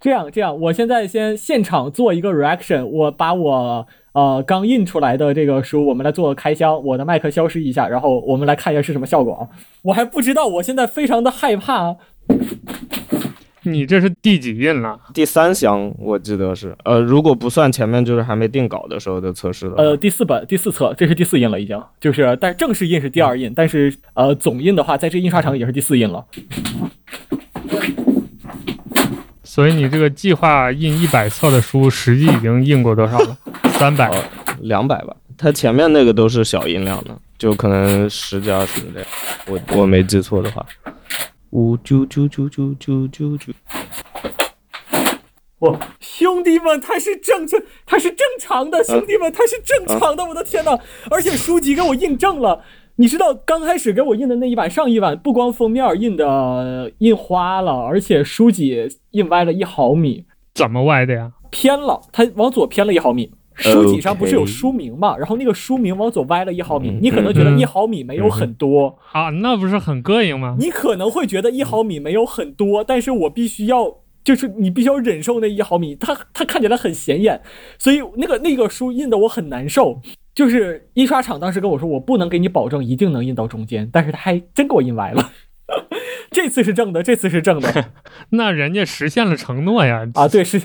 这样这样，我现在先现场做一个 reaction，我把我呃刚印出来的这个书，我们来做开箱，我的麦克消失一下，然后我们来看一下是什么效果啊！我还不知道，我现在非常的害怕。你这是第几印了？第三箱，我记得是，呃，如果不算前面就是还没定稿的时候的测试的，呃，第四本第四册，这是第四印了，已经，就是但正式印是第二印，但是呃总印的话，在这印刷厂也是第四印了。所以你这个计划印一百册的书，实际已经印过多少了？三百、两百吧。它前面那个都是小印量的，就可能十几二十这样。我我没记错的话。五九九九九九九九。哇，兄弟们，它是正确，它是正常的，兄弟们，它是正常的，我的天呐！而且书籍给我印证了。你知道刚开始给我印的那一版上一版，不光封面印的印花了，而且书籍印歪了一毫米。怎么歪的呀？偏了，它往左偏了一毫米。书籍上不是有书名嘛？然后那个书名往左歪了一毫米。你可能觉得一毫米没有很多啊，那不是很膈应吗？你可能会觉得一毫米没有很多，但是我必须要，就是你必须要忍受那一毫米，它它看起来很显眼，所以那个那个书印的我很难受。就是印刷厂当时跟我说，我不能给你保证一定能印到中间，但是他还真给我印歪了。这次是正的，这次是正的，那人家实现了承诺呀！啊，对，是，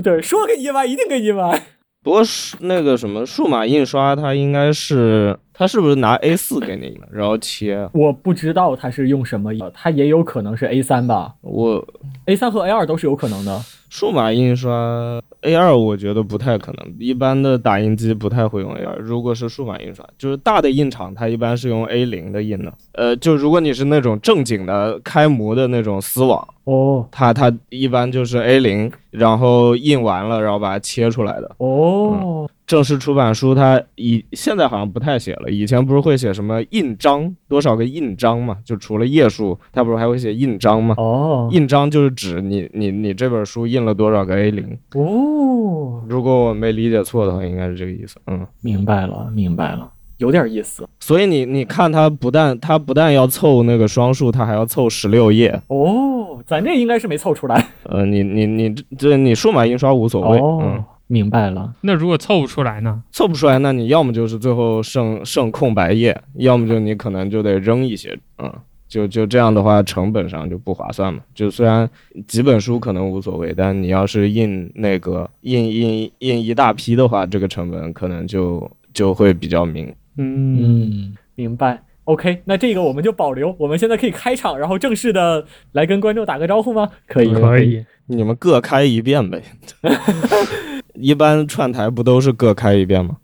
对，说给你印歪，一定给你印歪。不过是那个什么数码印刷，它应该是，它是不是拿 A 四给你，然后切？我不知道它是用什么，它也有可能是 A 三吧。我 A 三和 A 二都是有可能的。数码印刷 A 二，我觉得不太可能。一般的打印机不太会用 A 二。如果是数码印刷，就是大的印厂，它一般是用 A 零的印的。呃，就如果你是那种正经的开模的那种丝网，哦，它它一般就是 A 零，然后印完了，然后把它切出来的。哦。正式出版书，它以现在好像不太写了。以前不是会写什么印章，多少个印章嘛？就除了页数，它不是还会写印章吗？哦，印章就是指你你你这本书印了多少个 A 零。哦，如果我没理解错的话，应该是这个意思。嗯，明白了，明白了，有点意思。所以你你看，它不但它不但要凑那个双数，它还要凑十六页。哦，咱这应该是没凑出来。呃，你你你这你数码印刷无所谓。嗯。明白了，那如果凑不出来呢？凑不出来，那你要么就是最后剩剩空白页，要么就你可能就得扔一些，嗯，就就这样的话，成本上就不划算嘛。就虽然几本书可能无所谓，但你要是印那个印印印一大批的话，这个成本可能就就会比较明。嗯，明白。OK，那这个我们就保留。我们现在可以开场，然后正式的来跟观众打个招呼吗？可以，可以。你们各开一遍呗。一般串台不都是各开一遍吗？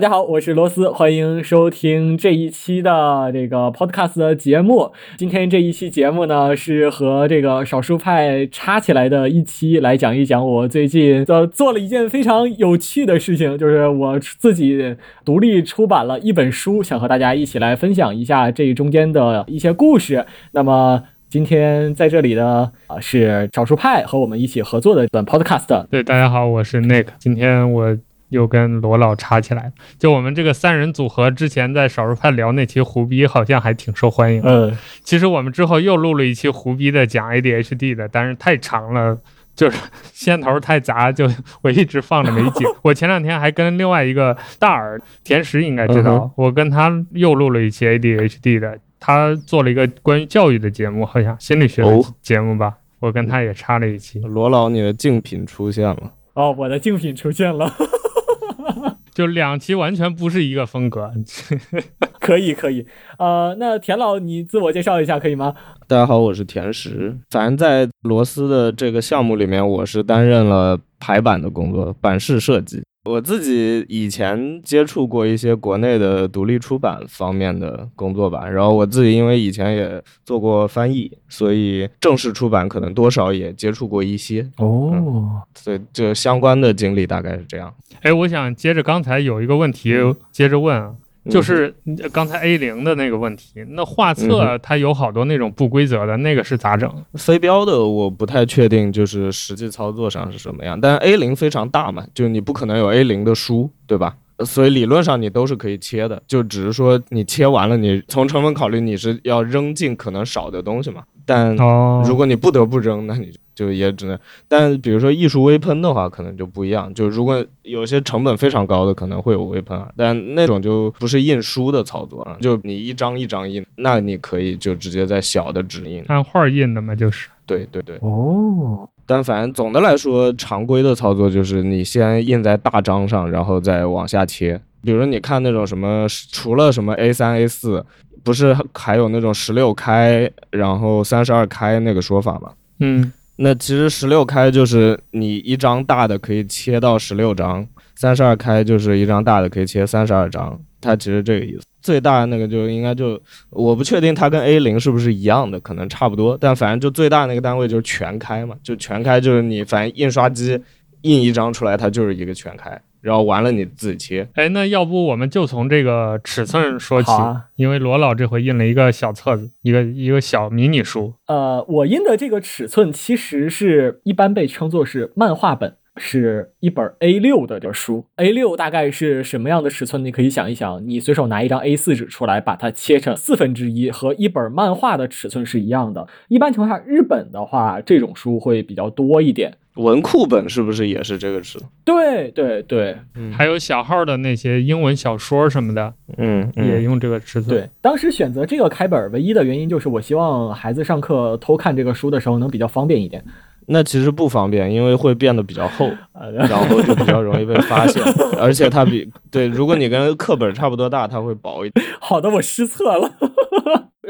大家好，我是罗斯，欢迎收听这一期的这个 podcast 的节目。今天这一期节目呢，是和这个少数派插起来的一期，来讲一讲我最近呃做了一件非常有趣的事情，就是我自己独立出版了一本书，想和大家一起来分享一下这中间的一些故事。那么今天在这里的啊是少数派和我们一起合作的本 podcast。对，大家好，我是 Nick，今天我。又跟罗老插起来了，就我们这个三人组合，之前在少数派聊那期胡逼，好像还挺受欢迎。嗯，其实我们之后又录了一期胡逼的讲 ADHD 的，但是太长了，就是线头太杂，就 我一直放着没剪。我前两天还跟另外一个大耳甜食应该知道，我跟他又录了一期 ADHD 的，他做了一个关于教育的节目，好像心理学的节目吧，我跟他也插了一期。罗老，你的竞品出现了。哦，我的竞品出现了。就两期完全不是一个风格，可以可以，呃，那田老你自我介绍一下可以吗？大家好，我是田石，反正在罗斯的这个项目里面，我是担任了排版的工作，版式设计。我自己以前接触过一些国内的独立出版方面的工作吧，然后我自己因为以前也做过翻译，所以正式出版可能多少也接触过一些，哦，所以就相关的经历大概是这样。哎，我想接着刚才有一个问题接着问啊，就是呃刚才 A 零的那个问题，那画嗯册它有好多那种不规则的，那个是咋整？飞镖的我不太确定，就是实际操作上是什么样。但 A 零非常大嘛，就你不可能有 A 零的书，对吧？所以理论上你都是可以切的，就只是说你切完了，你从成本考虑你是要扔尽可能少的东西嘛。但哦，如果你不得不扔，那你就也只能。但比如说艺术微喷的话，可能就不一样。就如果有些成本非常高的，可能会有微喷啊，但那种就不是印书的操作了。就你一张一张印，那你可以就直接在小的纸印。按画印的嘛，就是。对对对。哦，但反正总的来说，常规的操作就是你先印在大张上，然后再往下切。比如你看那种什么，除了什么 A 三、A 四，不是还有那种十六开，然后三十二开那个说法吗？嗯，那其实十六开就是你一张大的可以切到十六张，三十二开就是一张大的可以切三十二张，它其实这个意思。最大那个就应该就我不确定它跟 A 零是不是一样的，可能差不多，但反正就最大那个单位就是全开嘛，就全开就是你反正印刷机印一张出来，它就是一个全开，然后完了你自己切。哎，那要不我们就从这个尺寸说起，啊。因为罗老这回印了一个小册子，一个一个小迷你书。呃，我印的这个尺寸其实是一般被称作是漫画本，是一本 A 六的的书。A 六大概是什么样的尺寸？你可以想一想，你随手拿一张 A 四纸出来，把它切成四分之一，和一本漫画的尺寸是一样的。一般情况下，日本的话，这种书会比较多一点。文库本是不是也是这个尺寸？对对对还有小号的那些英文小说什么的，嗯，也用这个尺寸。对，当时选择这个开本唯一的原因就是我希望孩子上课偷看这个书的时候能比较方便一点。那其实不方便，因为会变得比较厚，呃，然后就比较容易被发现，而且它比对，如果你跟课本差不多大，它会薄一点。好的，我失策了。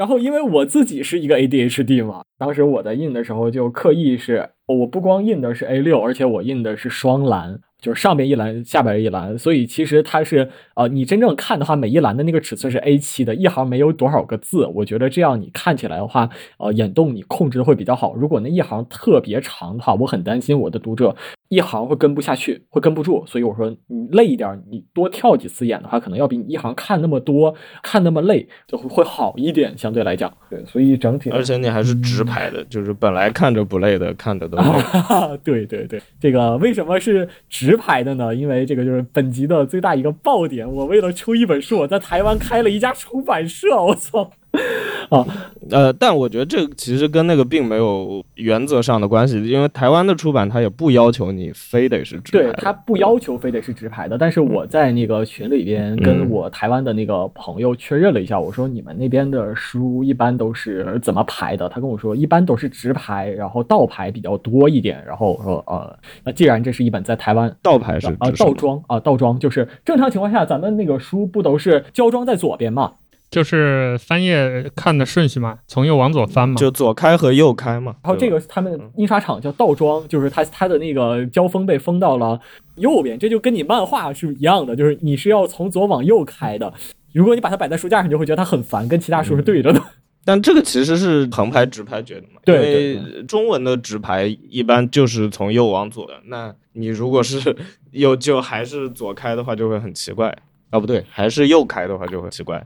然后，因为我自己是一个 ADHD 嘛，当时我在印的时候就刻意是，我不光印的是 A 六，而且我印的是双栏，就是上边一栏，下边一栏，所以其实它是呃，你真正看的话，每一栏的那个尺寸是 A 七的，一行没有多少个字，我觉得这样你看起来的话，呃，眼动你控制的会比较好。如果那一行特别长的话，我很担心我的读者一行会跟不下去，会跟不住，所以我说你累一点，你多跳几次眼的话，可能要比你一行看那么多、看那么累就会会好一点，相对来讲。对，所以整体而且你还是直排的，就是本来看着不累的，看着都累。啊，对对对，这个为什么是直排的呢？因为这个就是本集的最大一个爆点。我为了出一本书，我在台湾开了一家出版社，我操！啊，呃，但我觉得这个其实跟那个并没有原则上的关系，因为台湾的出版它也不要求你非得是直排的。对它不要求非得是直排的，但是我在那个群里边跟嗯我台湾的那个朋友确认了一下，我说你们那边的书一般都是怎么排的？他跟我说一般都是直排，然后倒排比较多一点。然后我说呃，那既然这是一本在台湾倒排是啊倒装啊倒装，就是正常情况下咱们那个书不都是胶装在左边嘛？就是翻页看的顺序嘛，从右往左翻嘛。就左开和右开嘛。然后这个他们印刷厂叫倒装，就是它它的那个胶封被封到了右边，这就跟你漫画是一样的，就是你是要从左往右开的。如果你把它摆在书架上，你就会觉得它很烦，跟其他书是对着的。但这个其实是横排直排决的嘛，对因为中文的直排一般就是从右往左的，那你如果是 右就还是左开的话，就会很奇怪啊，不对，还是右开的话就会奇怪。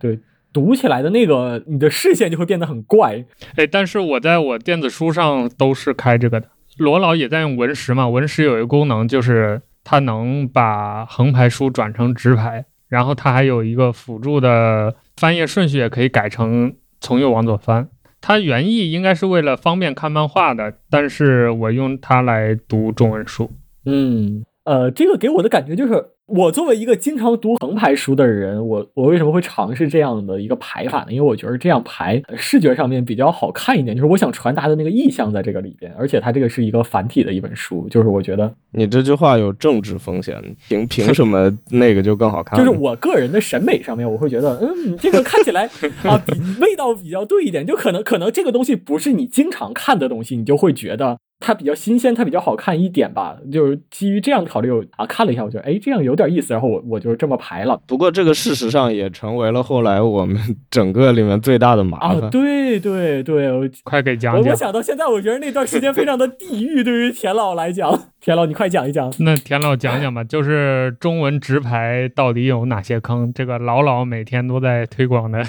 读起来的那个你的视线就会变得很怪。哎，但是我在我电子书上都是开这个的。罗老也在用文石嘛，文石有一个功能就是它能把横排书转成直排，然后它还有一个辅助的翻页顺序也可以改成从右往左翻。它原意应该是为了方便看漫画的，但是我用它来读中文书。嗯，呃，这个给我的感觉就是，我作为一个经常读横排书的人，我我为什么会尝试这样的一个排法呢？因为我觉得这样排呃视觉上面比较好看一点，就是我想传达的那个意象在这个里边，而且它这个是一个繁体的一本书，就是我觉得你这句话有政治风险，凭凭什么那个就更好看？就是 我个人的审美上面，我会觉得，嗯，这个看起来啊，比味道比较对一点，就可能可能这个东西不是你经常看的东西，你就会觉得它比较新鲜，它比较好看一点吧。就是基于这样考虑啊，看了一下，我觉得哎，这样有点意思，然后我我就这么排了。不过这个事实上也成为了后来我们 整个里面最大的麻烦啊，烦。对对对，我 快给讲讲我我。想到现在，我觉得那段时间非常的地狱，对于田老来讲。田老，你快讲一讲。那田老讲讲吧，就是中文直排到底有哪些坑？这个老老每天都在推广的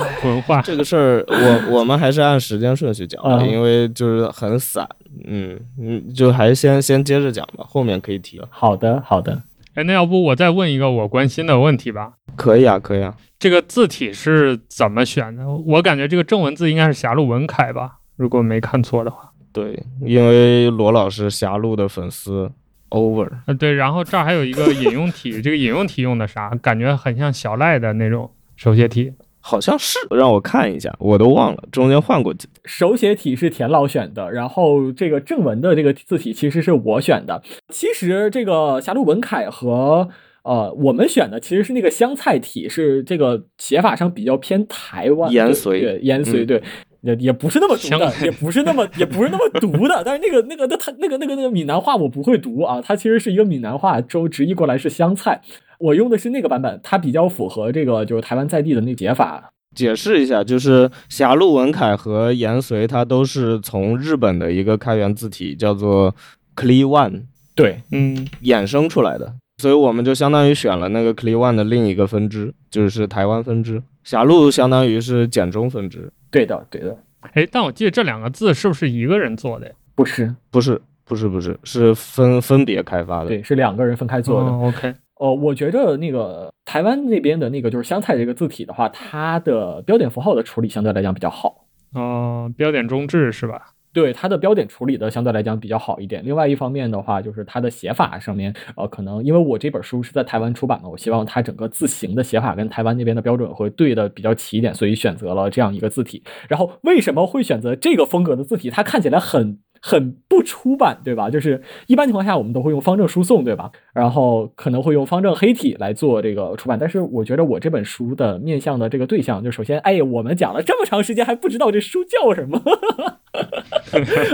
文化。这个事儿，我我们还是按时间顺序讲因为就是很散，嗯嗯，就还是先先接着讲吧，后面可以提了。好的，好的。哎，那要不我再问一个我关心的问题吧？可以啊，可以啊。这个字体是怎么选的？我感觉这个正文字应该是狭路文楷吧，如果没看错的话。对，因为罗老师狭路的粉丝 over，呃，对，然后这儿还有一个引用体，这个引用体用的啥？感觉很像小赖的那种手写体。好像是让我看一下，我都忘了，中间换过几次。手写体是田老选的，然后这个正文的这个字体其实是我选的。其实这个狭路文楷和呃我们选的其实是那个湘菜体，是这个写法上比较偏台湾延绥对延绥嗯对。也也不是那么读的，也不是那么也不是那么毒的，但是那个那个那他那个那个那个闽南话我不会读啊，它其实是一个闽南话，周直译过来是香菜，我用的是那个版本，它比较符合这个就是台湾在地的那个写法，解释一下，就是狭路文楷和延绥，它都是从日本的一个开源字体叫做 Cle One 对，嗯，衍生出来的，所以我们就相当于选了那个 Cle One 的另一个分支，就是台湾分支。狭路相当于是简中分支，对的，对的，哎，但我记得这两个字是不是一个人做的呀？不是，不是不是不是是分分别开发的。对，是两个人分开做的。哦、OK，哦，我觉着那个台湾那边的那个就是香菜这个字体的话，它的标点符号的处理相对来讲比较好。哦、标点中置是吧？对它的标点处理的相对来讲比较好一点。另外一方面的话，就是它的写法上面，呃，可能因为我这本书是在台湾出版的，我希望它整个字形的写法跟台湾那边的标准会对的比较齐一点，所以选择了这样一个字体。然后为什么会选择这个风格的字体？它看起来很很不出版，对吧？就是一般情况下我们都会用方正输送，对吧？然后可能会用方正黑体来做这个出版，但是我觉得我这本书的面向的这个对象，就首先，哎，我们讲了这么长时间还不知道这书叫什么。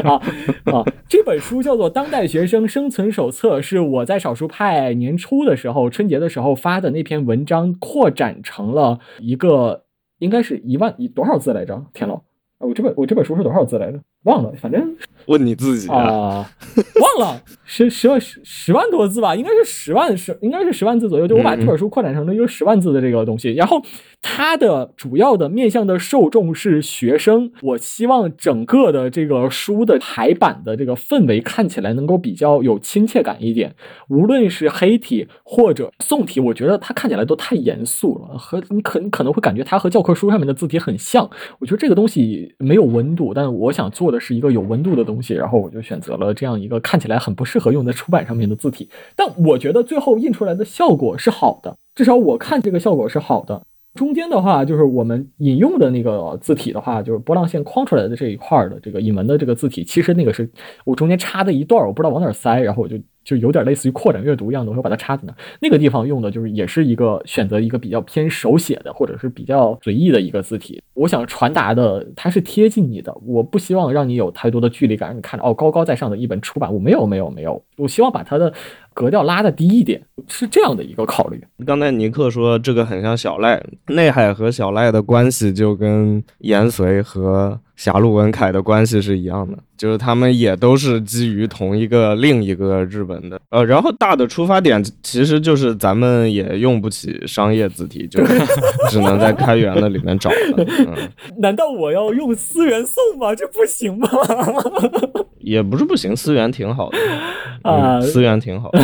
啊啊！这本书叫做《当代学生生存手册》，是我在少数派年初的时候，春节的时候发的那篇文章，扩展成了一个，应该是一万多少字来着？天老，我这本我这本书是多少字来着？忘了，反正问你自己啊，啊，忘了十十万十十万多字吧，应该是十万十，应该是十万字左右。就我把这本书扩展成了一个十万字的这个东西，然后它的主要的面向的受众是学生。我希望整个的这个书的排版的这个氛围看起来能够比较有亲切感一点，无论是黑体或者宋体，我觉得它看起来都太严肃了，和你可你可能会感觉它和教科书上面的字体很像。我觉得这个东西没有温度，但我想做或者是一个有温度的东西，然后我就选择了这样一个看起来很不适合用在出版上面的字体。但我觉得最后印出来的效果是好的，至少我看这个效果是好的。中间的话，就是我们引用的那个字体的话，就是波浪线框出来的这一块的这个引文的这个字体，其实那个是我中间插的一段，我不知道往哪塞，然后我就就有点类似于扩展阅读一样的，我把它插进那。那个地方用的就是也是一个选择一个比较偏手写的，或者是比较随意的一个字体。我想传达的它是贴近你的，我不希望让你有太多的距离感，你看着哦高高在上的一本出版物，没有没有没有，我希望把它的格调拉的低一点，是这样的一个考虑。刚才尼克说这个很像小赖，内海和小赖的关系就跟延绥和狭路文凯的关系是一样的，就是他们也都是基于同一个另一个日本的，呃，然后大的出发点其实就是咱们也用不起商业字体，就只能在开源的里面找了，嗯，难道我要用思源送吗？这不行吗？也不是不行，思源挺好的，啊嗯，思源挺好的，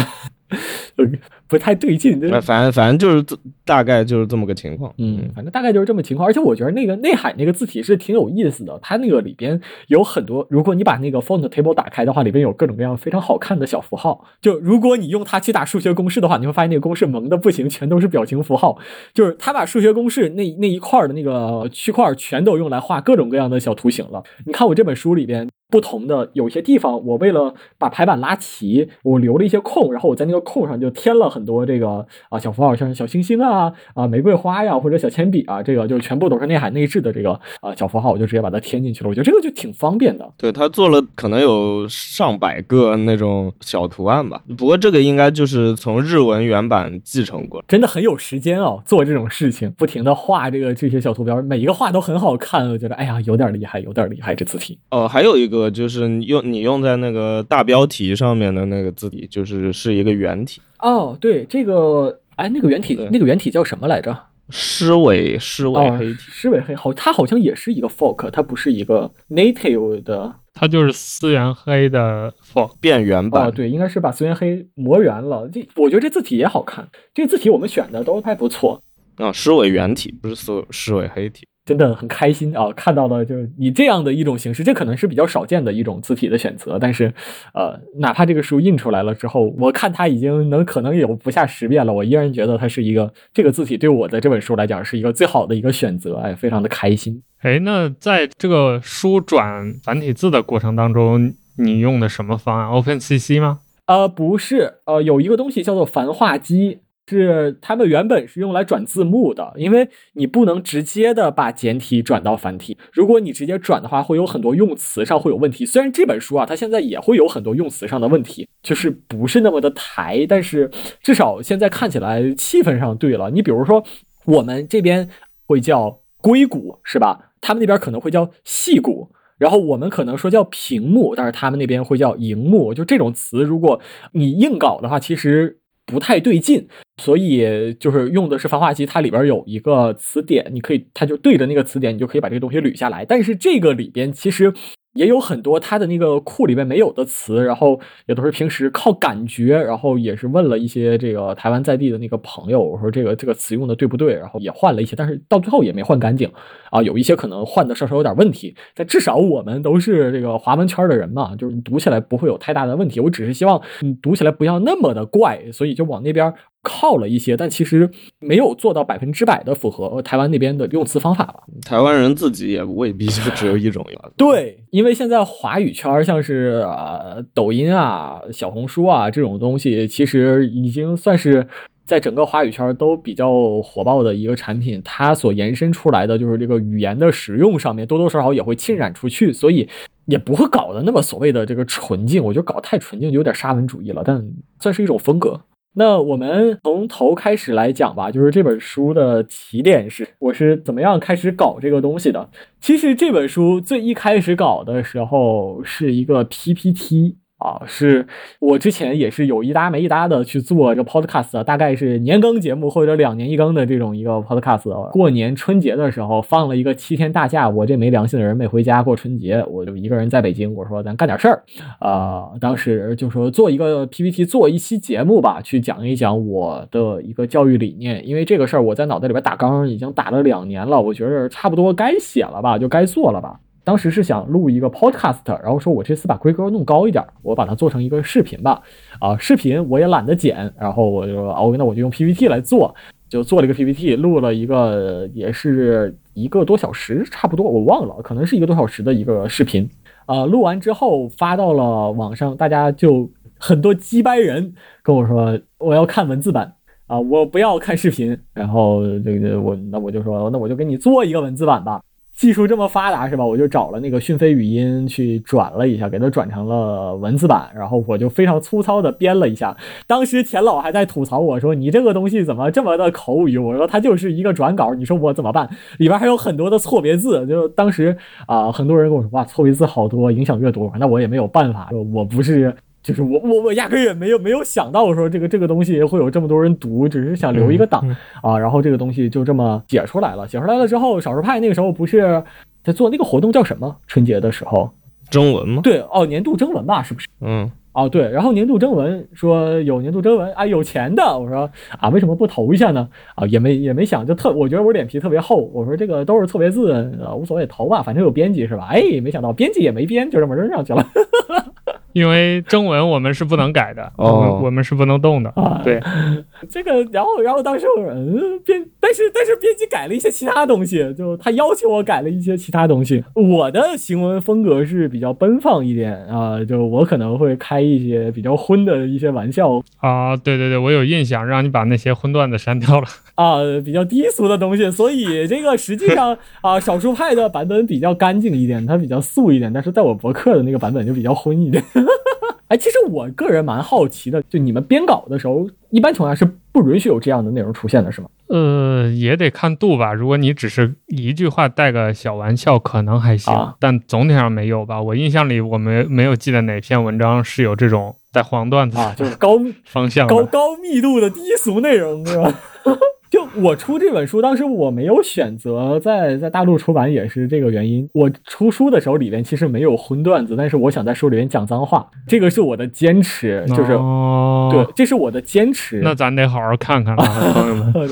不太对劲，这反反正反正就是大概就是这么个情况，嗯，反正大概就是这么情况。而且我觉得那个内海那个字体是挺有意思的，它那个里边有很多，如果你把那个 font table 打开的话，里边有各种各样非常好看的小符号。就如果你用它去打数学公式的话，你会发现那个公式萌的不行，全都是表情符号。就是它把数学公式那那一块儿的那个区块全都用来画各种各样的小图形了。你看我这本书里边。不同的有些地方，我为了把排版拉齐，我留了一些空，然后我在那个空上就添了很多这个啊小符号，像小星星啊啊玫瑰花呀或者小铅笔啊，这个就全部都是内海内置的这个啊小符号，我就直接把它添进去了。我觉得这个就挺方便的。对他做了可能有上百个那种小图案吧，不过这个应该就是从日文原版继承过。真的很有时间哦，做这种事情，不停的画这个这些小图标，每一个画都很好看，我觉得哎呀有点厉害，有点厉害这字体。哦，还有一个就是你用你用在那个大标题上面的那个字体，就是是一个圆体。哦，对，这个哎那个圆体那个圆体叫什么来着？狮尾狮尾哦黑体，狮尾黑好，它好像也是一个 fork，它不是一个 native 的它就是思源黑的 fork。变圆版。哦，对，应该是把思源黑磨圆了。这我觉得这字体也好看，这个字体我们选的都还不错。啊，狮尾圆体不是狮尾狮尾黑体。真的很开心啊！看到了就是以这样的一种形式，这可能是比较少见的一种字体的选择。但是，呃，哪怕这个书印出来了之后，我看它已经能可能有不下十遍了，我依然觉得它是一个这个字体对我的这本书来讲是一个最好的一个选择。哎，非常的开心。哎，那在这个书转繁体字的过程当中，你用的什么方案？OpenCC 吗？呃，不是，呃，有一个东西叫做繁化机，是他们原本是用来转字幕的，因为你不能直接的把简体转到繁体，如果你直接转的话，会有很多用词上会有问题。虽然这本书啊，它现在也会有很多用词上的问题，就是不是那么的台，但是至少现在看起来气氛上对了。你比如说，我们这边会叫硅谷，是吧？他们那边可能会叫细谷。然后我们可能说叫屏幕，但是他们那边会叫荧幕。就这种词，如果你硬搞的话，其实不太对劲。所以就是用的是繁化机，它里边有一个词典，你可以，它就对着那个词典，你就可以把这个东西捋下来。但是这个里边其实也有很多它的那个库里面没有的词，然后也都是平时靠感觉，然后也是问了一些这个台湾在地的那个朋友，我说这个这个词用的对不对，然后也换了一些，但是到最后也没换干净啊，有一些可能换的稍稍有点问题，但至少我们都是这个华文圈的人嘛，就是你读起来不会有太大的问题。我只是希望你读起来不要那么的怪，所以就往那边靠了一些，但其实没有做到百分之百的符合台湾那边的用词方法吧。台湾人自己也未必就只有一种吧。对，因为现在华语圈像是呃抖音啊、小红书啊这种东西，其实已经算是在整个华语圈都比较火爆的一个产品。它所延伸出来的就是这个语言的使用上面，多多少少也会浸染出去，所以也不会搞得那么所谓的这个纯净。我觉得搞太纯净就有点沙文主义了，但算是一种风格。那我们从头开始来讲吧，就是这本书的起点是我是怎么样开始搞这个东西的。其实这本书最一开始搞的时候是一个 PPT 啊，是我之前也是有一搭没一搭的去做这 podcast，大概是年更节目或者两年一更的这种一个 podcast。过年春节的时候放了一个七天大假，我这没良心的人没回家过春节，我就一个人在北京，我说咱干点事儿啊、当时就说做一个 PPT，做一期节目吧，去讲一讲我的一个教育理念，因为这个事儿我在脑袋里边打纲已经打了两年了，我觉得差不多该写了吧，就该做了吧。当时是想录一个 podcast，然后说我这次把规格弄高一点，我把它做成一个视频吧。啊，视频我也懒得剪，然后我就说哦，那我就用 PPT 来做，就做了一个 PPT，录了一个也是一个多小时，差不多我忘了，可能是一个多小时的一个视频。啊，录完之后发到了网上，大家就很多鸡掰人跟我说我要看文字版啊，我不要看视频。然后这个我那我就说那我就给你做一个文字版吧。技术这么发达是吧？我就找了那个讯飞语音去转了一下，给它转成了文字版，然后我就非常粗糙的编了一下。当时钱老还在吐槽我说：“你这个东西怎么这么的口语？”我说：“它就是一个转稿，你说我怎么办？里边还有很多的错别字。”就当时啊、很多人跟我说：“哇，错别字好多，影响阅读。”那我也没有办法，我不是。就是我我我压根儿也没有没有想到说这个这个东西会有这么多人读，只是想留一个档、嗯啊，然后这个东西就这么写出来了。写出来了之后，少数派那个时候不是在做那个活动叫什么？春节的时候，征文吗？对哦，年度征文吧，是不是？嗯，哦，对，然后年度征文说有年度征文啊，有钱的，我说啊，为什么不投一下呢？啊，也没也没想，就特，我觉得我脸皮特别厚，我说这个都是错别字，呃，无所谓，投吧，反正有编辑是吧？哎，没想到编辑也没编，就这么扔上去了。因为中文我们是不能改的，哦我们我们是不能动的。啊，对，这个，然后，然后当时我说，嗯，编，但是但是编辑改了一些其他东西，就他要求我改了一些其他东西。我的行文风格是比较奔放一点啊、就我可能会开一些比较荤的一些玩笑啊，对对对，我有印象，让你把那些荤段子删掉了。啊、比较低俗的东西，所以这个实际上 啊、少数派的版本比较干净一点，它比较素一点，但是在我博客的那个版本就比较荤一点。哎，其实我个人蛮好奇的，就你们编稿的时候，一般情况下是不允许有这样的内容出现的，是吗？呃，也得看度吧。如果你只是一句话带个小玩笑，可能还行，啊但总体上没有吧。我印象里，我没没有记得哪篇文章是有这种带黄段子啊，就是高方向。高高密度的低俗内容，是吧？就我出这本书，当时我没有选择在在大陆出版，也是这个原因。我出书的时候里面其实没有荤段子，但是我想在书里面讲脏话，这个是我的坚持，就是、哦、对，这是我的坚持。那咱得好好看看了，朋友们。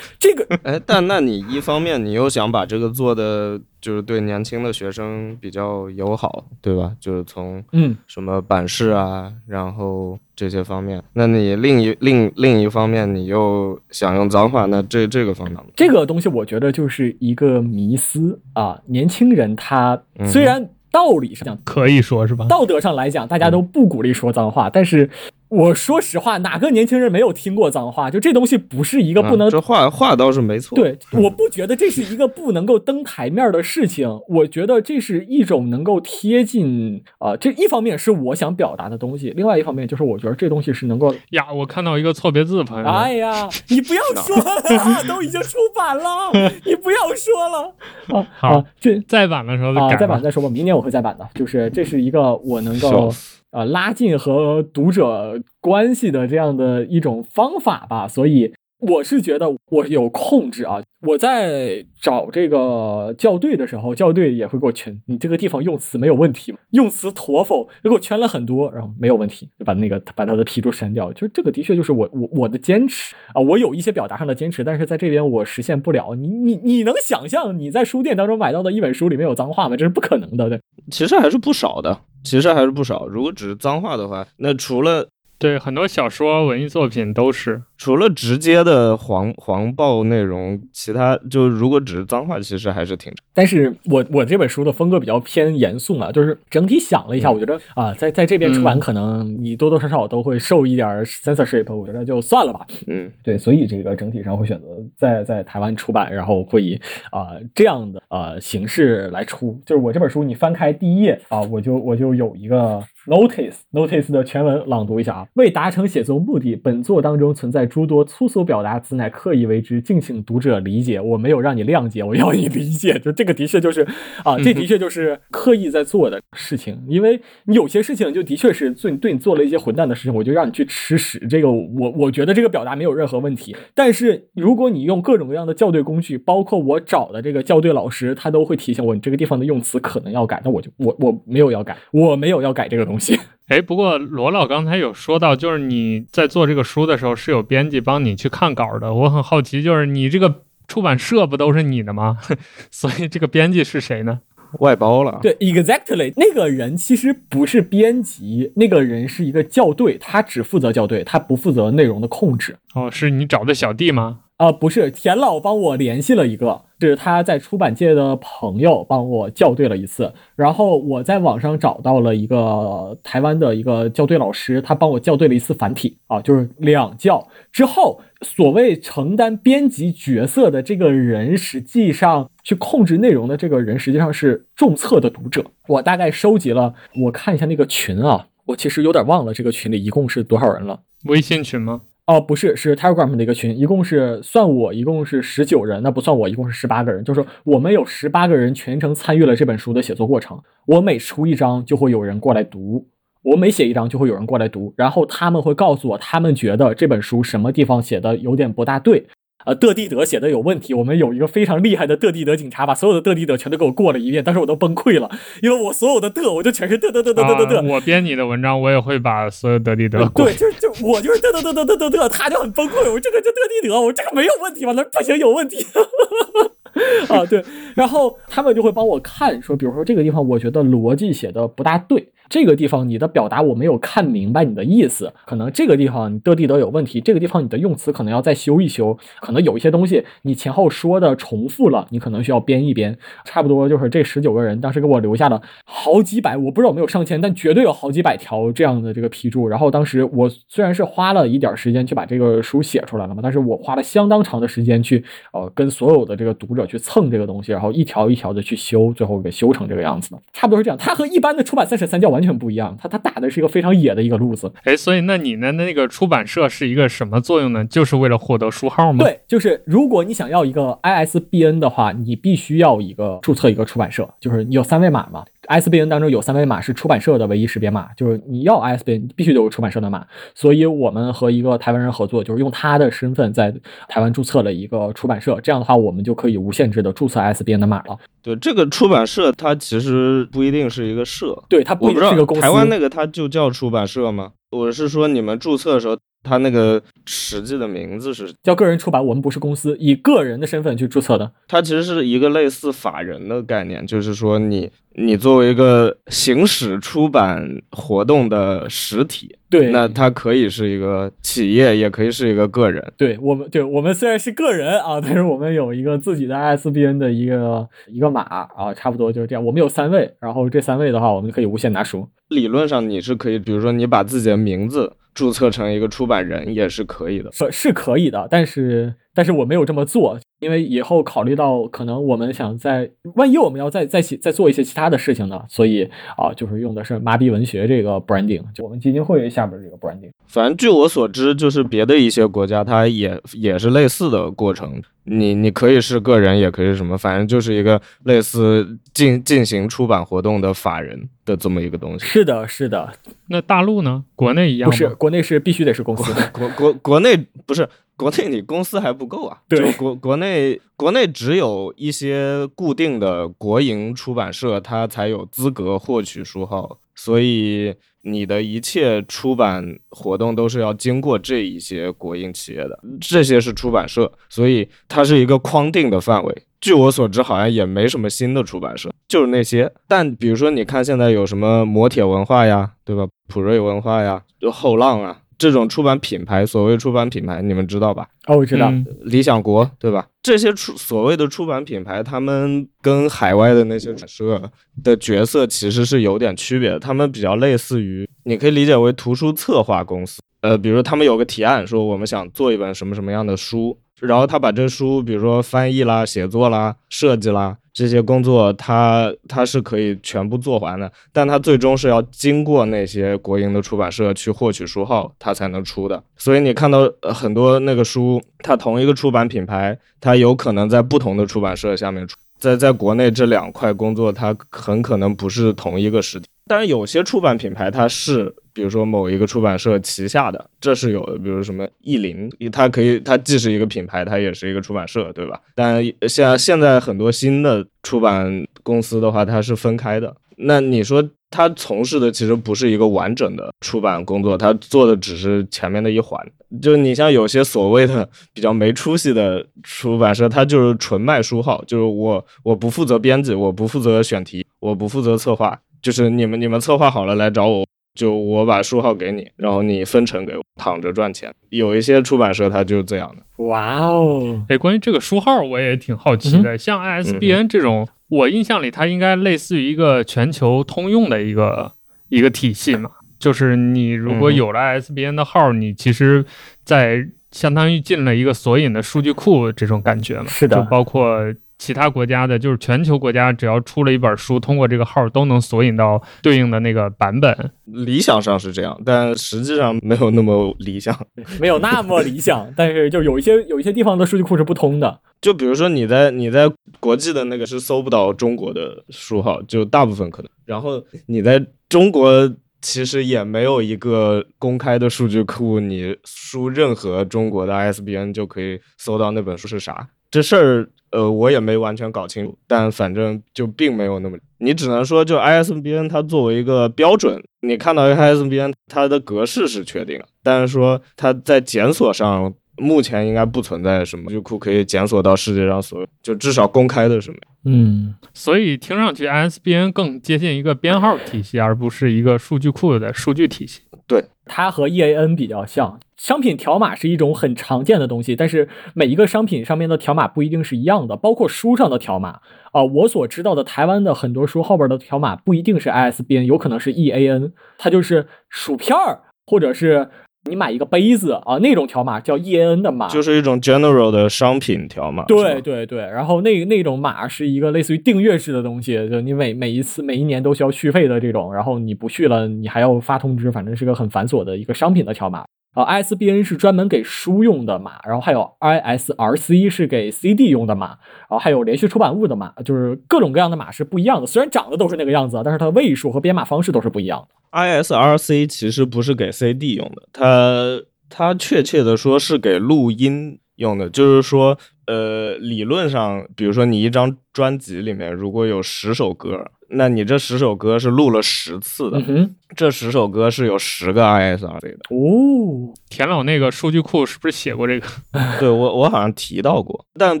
这个哎，但那你一方面你又想把这个做的就是对年轻的学生比较友好，对吧？就是从嗯，什么版式啊，然后这些方面。那你另一另另一方面你又想用脏话，那这这个方面，这个东西我觉得就是一个迷思啊。年轻人他嗯虽然道理上讲，可以说是吧？道德上来讲，大家都不鼓励说脏话，但是我说实话，哪个年轻人没有听过脏话？就这东西不是一个不能啊这话话倒是没错。对，我不觉得这是一个不能够登台面的事情。我觉得这是一种能够贴近啊、呃这一方面是我想表达的东西，另外一方面就是我觉得这东西是能够。呀，我看到一个错别字，朋友们。哎呀，你不要说了啊，都已经出版了，你不要说了啊好啊！这再版的时候再啊，再版再说吧，明年我会再版的。就是这是一个我能够死呃拉近和读者关系的这样的一种方法吧，所以我是觉得我有控制啊。我在找这个校对的时候，校对也会给我圈，你这个地方用词没有问题吗？用词妥否？给我圈了很多，然后没有问题，就把那个把他的批注删掉。就是这个的确就是我我我的坚持啊，我有一些表达上的坚持，但是在这边我实现不了。你你你能想象你在书店当中买到的一本书里面有脏话吗？这是不可能的，对。其实还是不少的，其实还是不少。如果只是脏话的话，那除了对，很多小说、文艺作品都是。除了直接的黄黄暴内容，其他就如果只是脏话，其实还是挺但是我我这本书的风格比较偏严肃嘛，就是整体想了一下，我觉得啊，在在这边出版可能你多多少少都会受一点 censorship，我觉得就算了吧。嗯对，所以这个整体上会选择在在台湾出版，然后会以啊、这样的呃形式来出。就是我这本书，你翻开第一页啊，我就我就有一个 notice notice 的全文朗读一下啊。为达成写作目的，本作当中存在诸多粗俗表达，此乃刻意为之，敬请读者理解。我没有让你谅解，我要你理解。就这个的确就是啊，这的确就是刻意在做的事情，因为你有些事情就的确是对对你做了一些混蛋的事情，我就让你去吃屎。这个我我觉得这个表达没有任何问题。但是如果你用各种各样的校对工具，包括我找的这个校对老师，他都会提醒我你这个地方的用词可能要改，那我就我我没有要改，我没有要改这个东西。哎，不过罗老刚才有说到，就是你在做这个书的时候是有编辑帮你去看稿的。我很好奇，就是你这个出版社不都是你的吗？所以这个编辑是谁呢？外包了。对，exactly，那个人其实不是编辑，那个人是一个校对，他只负责校对，他不负责内容的控制。哦，是你找的小弟吗？啊、不是，田老帮我联系了一个，是他在出版界的朋友帮我校对了一次，然后我在网上找到了一个台湾的一个校对老师，他帮我校对了一次繁体啊，就是两校之后，所谓承担编辑角色的这个人，实际上去控制内容的这个人，实际上是重册的读者。我大概收集了，我看一下那个群啊，我其实有点忘了这个群里一共是多少人了。微信群吗？哦，不是，是 Telegram 的一个群，一共是算我一共是十九人，那不算我一共是十八个人，就是我们有十八个人全程参与了这本书的写作过程。我每出一章就会有人过来读，我每写一章就会有人过来读，然后他们会告诉我他们觉得这本书什么地方写的有点不大对。呃，德地德写的有问题，我们有一个非常厉害的德地德警察，把所有的德地德全都给我过了一遍，当时我都崩溃了，因为我所有的德我就全是德德德德德德德啊，我编你的文章，我也会把所有德地德过对，就是就我就是德德德德德德德，他就很崩溃。我这个就德地德，我这个没有问题吧？他说不行，有问题。啊，对，然后他们就会帮我看，说，比如说这个地方，我觉得逻辑写的不大对这个地方你的表达我没有看明白你的意思，可能这个地方你的地德有问题，这个地方你的用词可能要再修一修，可能有一些东西你前后说的重复了，你可能需要编一编。差不多就是这十九个人当时给我留下了好几百，我不知道有没有上千，但绝对有好几百条这样的这个批注。然后当时我虽然是花了一点时间去把这个书写出来了嘛，但是我花了相当长的时间去呃跟所有的这个读者去蹭这个东西，然后一条一条的去修，最后给修成这个样子的。差不多是这样，它和一般的出版三审三教完全不一样，他他打的是一个非常野的一个路子。哎，所以那你的那个出版社是一个什么作用呢？就是为了获得书号吗？对，就是如果你想要一个 ISBN 的话，你必须要一个注册一个出版社，就是你有三位码嘛。ISBN 当中有三维码是出版社的唯一识别码，就是你要 ISBN 必须得有出版社的码。所以我们和一个台湾人合作，就是用他的身份在台湾注册了一个出版社，这样的话我们就可以无限制的注册 ISBN 的码了。对，这个出版社它其实不一定是一个社，对，它不一定是个公司。台湾那个它就叫出版社吗？我是说你们注册的时候，它那个实际的名字是，叫个人出版，我们不是公司，以个人的身份去注册的。它其实是一个类似法人的概念，就是说你你作为一个行使出版活动的实体，对，那它可以是一个企业，也可以是一个个人。对我们，对我们虽然是个人啊，但是我们有一个自己的 ISBN 的一个一个码啊，差不多就是这样。我们有三位，然后这三位的话，我们就可以无限拿书。理论上你是可以，比如说你把自己的名字注册成一个出版人也是可以的。是是可以的，但是但是我没有这么做，因为以后考虑到可能我们想在万一我们要再再起再做一些其他的事情呢，所以啊，就是用的是麻痹文学这个 branding，就我们基金会下边这个 branding。反正据我所知，就是别的一些国家，它也也是类似的过程。你你可以是个人，也可以是什么，反正就是一个类似进进行出版活动的法人的这么一个东西。是的，是的，那大陆呢？国内一样吗？不是国内是必须得是公司。国国国内不是国内，你公司还不够啊。对就国国内国内只有一些固定的国营出版社，它才有资格获取书号，所以你的一切出版活动都是要经过这一些国营企业的，这些是出版社，所以它是一个框定的范围。据我所知，好像也没什么新的出版社，就是那些。但比如说，你看现在有什么磨铁文化呀，对吧？普瑞文化呀，就后浪啊，这种出版品牌，所谓出版品牌，你们知道吧？哦，我知道，嗯理想国，对吧？这些出所谓的出版品牌，他们跟海外的那些出版社的角色其实是有点区别的。他们比较类似于，你可以理解为图书策划公司。呃，比如他们有个提案，说我们想做一本什么什么样的书，然后他把这书，比如说翻译啦、写作啦、设计啦这些工作，他他是可以全部做完的，但他最终是要经过那些国营的出版社去获取书号，他才能出的。所以你看到很多那个书，它同一个出版品牌，它有可能在不同的出版社下面出。在在国内这两块工作，它很可能不是同一个实体。当然，有些出版品牌它是，比如说某一个出版社旗下的，这是有的。比如什么译林，它可以，它既是一个品牌，它也是一个出版社，对吧？但像现在很多新的出版公司的话，它是分开的。那你说他从事的其实不是一个完整的出版工作，他做的只是前面的一环。就你像有些所谓的比较没出息的出版社，他就是纯卖书号，就是我我不负责编辑，我不负责选题，我不负责策划，就是你们你们策划好了来找我，就我把书号给你，然后你分成给我，躺着赚钱。有一些出版社它就是这样的。哇哦，哎，关于这个书号，我也挺好奇的。像 ISBN 这种，我印象里它应该类似于一个全球通用的一个一个体系嘛。就是你如果有了 ISBN 的号，你其实，在相当于进了一个索引的数据库这种感觉嘛。是的就包括其他国家的，就是全球国家，只要出了一本书，通过这个号都能索引到对应的那个版本。理想上是这样，但实际上没有那么理想。没有那么理想，但是就有一些 有一些地方的数据库是不通的。就比如说你在你在国际的那个是搜不到中国的书号，就大部分可能。然后你在中国其实也没有一个公开的数据库，你输任何中国的 ISBN 就可以搜到那本书是啥。这事儿呃我也没完全搞清楚，但反正就并没有那么，你只能说就 ISBN 它作为一个标准，你看到 ISBN 它的格式是确定了，但是说它在检索上。目前应该不存在什么数据库可以检索到世界上所有，就至少公开的什么。嗯，所以听上去 ISBN 更接近一个编号体系，而不是一个数据库的数据体系。对它和 EAN 比较像。商品条码是一种很常见的东西，但是每一个商品上面的条码不一定是一样的，包括书上的条码啊、我所知道的台湾的很多书后边的条码不一定是 ISBN，有可能是 EAN，它就是薯片儿或者是你买一个杯子啊那种条码叫 EAN 的码，就是一种 general 的商品条码。对对对，然后那那种码是一个类似于订阅式的东西，就你每每一次每一年都需要续费的这种，然后你不续了，你还要发通知，反正是个很繁琐的一个商品的条码。啊，ISBN 是专门给书用的码，然后还有 ISRC 是给 CD 用的码，然后还有连续出版物的码，就是各种各样的码是不一样的。虽然长得都是那个样子，但是它的位数和编码方式都是不一样的。ISRC 其实不是给 CD 用的，它它确切的说是给录音用的，就是说，呃，理论上，比如说你一张专辑里面如果有十首歌，那你这十首歌是录了十次的，嗯，这十首歌是有十个 ISRC 的。哦，田老那个数据库是不是写过这个？对我我好像提到过，但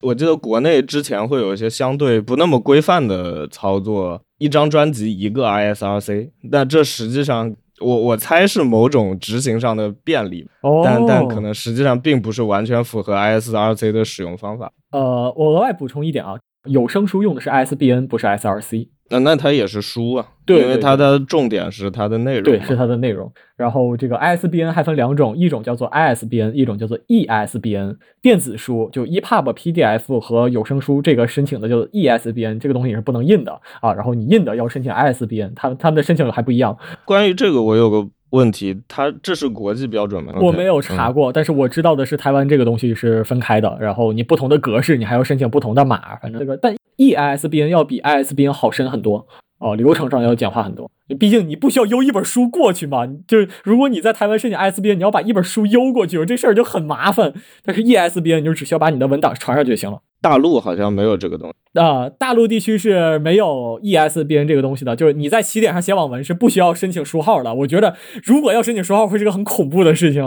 我记得国内之前会有一些相对不那么规范的操作，一张专辑一个 ISRC，但这实际上我我猜是某种执行上的便利，哦，但但可能实际上并不是完全符合 ISRC 的使用方法。呃，我额外补充一点啊，有声书用的是 ISBN，不是 SRC。那那它也是书啊，对因为它的重点是它的内容，对，是它的内容。然后这个 ISBN 还分两种，一种叫做 ISBN，一种叫做 ESBN。电子书就 EPUB、PDF 和有声书，这个申请的叫做 ESBN，这个东西也是不能印的啊。然后你印的要申请 ISBN，他们他们的申请还不一样。关于这个，我有个问题，它这是国际标准吗？我没有查嗯过，但是我知道的是台湾这个东西是分开的，然后你不同的格式，你还要申请不同的码。反正这个，但 EISBN 要比 ISBN 好申很多。哦，流程上要简化很多，毕竟你不需要邮一本书过去嘛。就是如果你在台湾申请 ISBN，你要把一本书邮过去，这事儿就很麻烦。但是 ESBN 你就只需要把你的文档传上去就行了。大陆好像没有这个东西。啊、大陆地区是没有 ESBN 这个东西的，就是你在起点上写网文是不需要申请书号的。我觉得如果要申请书号，会是个很恐怖的事情。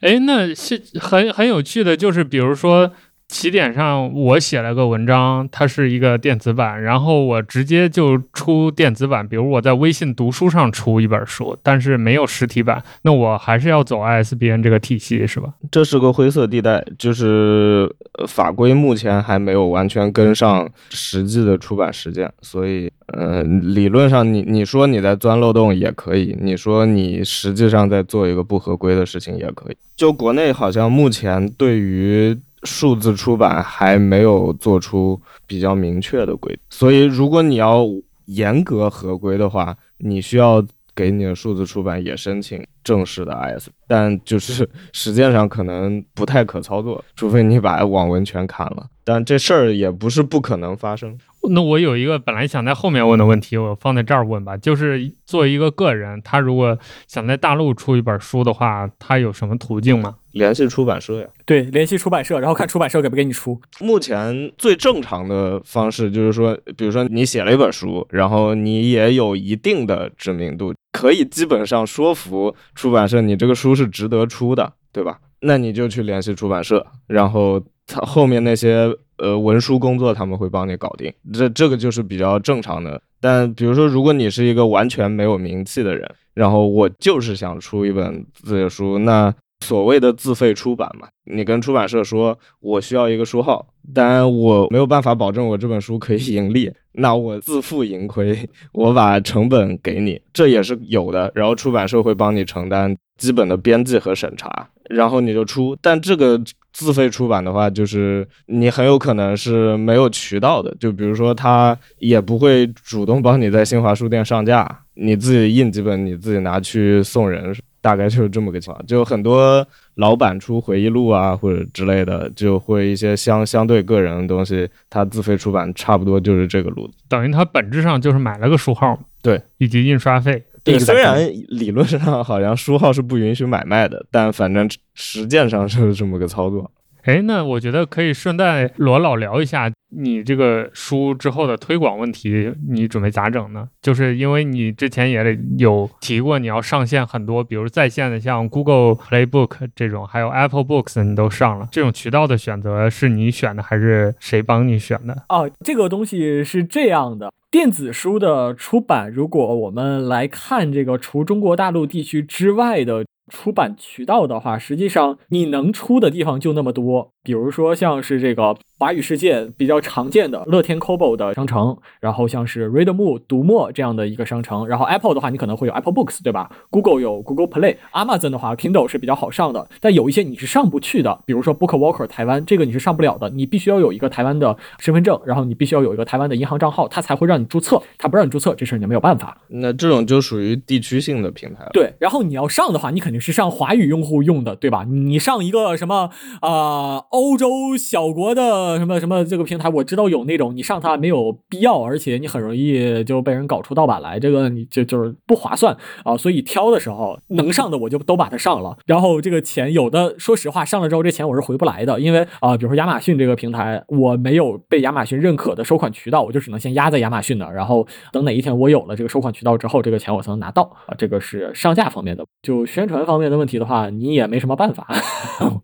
哎，那是很很有趣的，就是比如说起点上我写了个文章，它是一个电子版，然后我直接就出电子版，比如我在微信读书上出一本书，但是没有实体版，那我还是要走 ISBN 这个体系是吧？这是个灰色地带，就是法规目前还没有完全跟上实际的出版实践，所以呃，理论上你你说你在钻漏洞也可以，你说你实际上在做一个不合规的事情也可以。就国内好像目前对于数字出版还没有做出比较明确的规定，所以如果你要严格合规的话，你需要给你的数字出版也申请正式的 IS，但就是实践上可能不太可操作，除非你把网文全砍了。但这事儿也不是不可能发生。那我有一个本来想在后面问的问题，我放在这儿问吧。就是作为一个个人，他如果想在大陆出一本书的话，他有什么途径吗？联系出版社呀。对，联系出版社，然后看出版社给不给你出。目前最正常的方式就是说，比如说你写了一本书，然后你也有一定的知名度，可以基本上说服出版社你这个书是值得出的，对吧？那你就去联系出版社，然后他后面那些呃文书工作他们会帮你搞定，这这个就是比较正常的。但比如说，如果你是一个完全没有名气的人，然后我就是想出一本自己的书，那所谓的自费出版嘛，你跟出版社说我需要一个书号，当然我没有办法保证我这本书可以盈利，那我自负盈亏，我把成本给你，这也是有的。然后出版社会帮你承担基本的编辑和审查，然后你就出。但这个自费出版的话，就是你很有可能是没有渠道的，就比如说他也不会主动帮你在新华书店上架，你自己印几本，你自己拿去送人。大概就是这么个情况，就很多老板出回忆录啊或者之类的，就会一些相相对个人的东西，他自费出版差不多就是这个路子。等于他本质上就是买了个书号，对，以及印刷费。对，虽然理论上好像书号是不允许买卖的，但反正实践上就是这么个操作。哎，那我觉得可以顺带罗老聊一下你这个书之后的推广问题，你准备咋整呢？就是因为你之前也有提过，你要上线很多，比如在线的，像 Google Playbook 这种，还有 Apple Books，你都上了。这种渠道的选择是你选的，还是谁帮你选的？哦，这个东西是这样的。电子书的出版，如果我们来看这个除中国大陆地区之外的。出版渠道的话，实际上你能出的地方就那么多。比如说，像是这个华语世界比较常见的乐天 Kobo 的商城，然后像是 Readmoo 读墨这样的一个商城，然后 Apple 的话，你可能会有 Apple Books，对吧？Google 有 Google Play，Amazon 的话，Kindle 是比较好上的，但有一些你是上不去的，比如说 BookWalker 台湾，这个你是上不了的，你必须要有一个台湾的身份证，然后你必须要有一个台湾的银行账号，它才会让你注册，它不让你注册，这事儿你没有办法。那这种就属于地区性的平台了。对，然后你要上的话，你肯定是上华语用户用的，对吧？你上一个什么啊，欧洲。小国的什么什么这个平台，我知道有那种你上它没有必要，而且你很容易就被人搞出盗版来，这个你就就是不划算啊。所以挑的时候能上的我就都把它上了。然后这个钱有的说实话上了之后这钱我是回不来的，因为啊，比如说亚马逊这个平台我没有被亚马逊认可的收款渠道，我就只能先压在亚马逊的，然后等哪一天我有了这个收款渠道之后，这个钱我才能拿到啊。这个是上架方面的，就宣传方面的问题的话，你也没什么办法。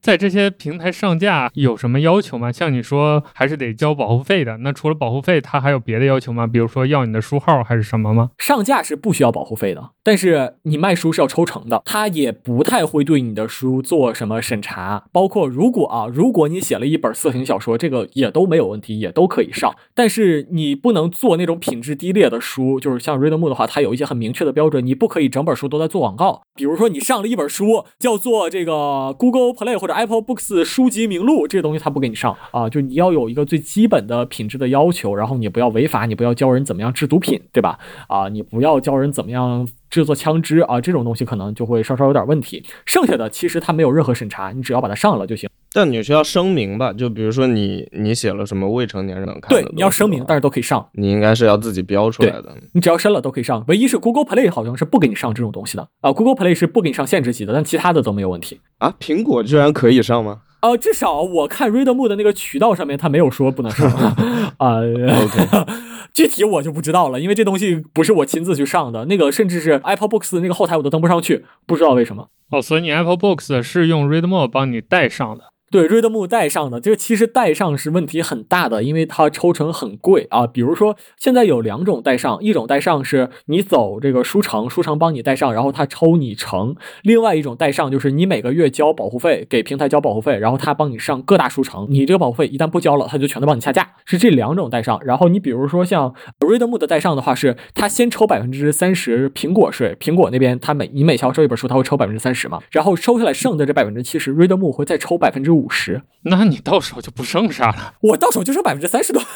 在这些平台上架有什么要？求吗？像你说还是得交保护费的。那除了保护费，它还有别的要求吗？比如说要你的书号还是什么吗？上架是不需要保护费的，但是你卖书是要抽成的。他也不太会对你的书做什么审查。包括如果啊，如果你写了一本色情小说，这个也都没有问题，也都可以上。但是你不能做那种品质低劣的书，就是像 Readmo 的话，它有一些很明确的标准，你不可以整本书都在做广告。比如说你上了一本书叫做这个 Google Play 或者 Apple Books 书籍名录，这个东西他不给。你上啊，就你要有一个最基本的品质的要求，然后你不要违法，你不要教人怎么样制毒品，对吧？啊，你不要教人怎么样制作枪支啊，这种东西可能就会稍稍有点问题。剩下的其实它没有任何审查，你只要把它上了就行。但你需要声明吧？就比如说你你写了什么未成年人能看，对，你要声明，但是都可以上。你应该是要自己标出来的。你只要申了都可以上，唯一是 Google Play 好像是不给你上这种东西的啊。Google Play 是不给你上限制级的，但其他的都没有问题啊。苹果居然可以上吗？呃，至少我看 Readmoo 的那个渠道上面，他没有说不能上 啊。OK，具体我就不知道了，因为这东西不是我亲自去上的。那个甚至是 Apple Books 那个后台我都登不上去，不知道为什么。哦，所以你 Apple Books 是用 Read More 帮你带上的。对瑞德木带上的这个其实带上是问题很大的，因为它抽成很贵啊。比如说现在有两种带上，一种带上是你走这个书城，书城帮你带上，然后他抽你成；另外一种带上就是你每个月交保护费，给平台交保护费，然后他帮你上各大书城。你这个保护费一旦不交了，他就全都帮你下架。是这两种带上。然后你比如说像瑞德木的带上的话，是他先抽百分之三十苹果税，苹果那边他每你每销售一本书，他会抽百分之三十嘛，然后收下来剩的这百分之七十，Readmoo 会再抽百分之五十，那你到手就不剩啥了。我到手就剩百分之三十多。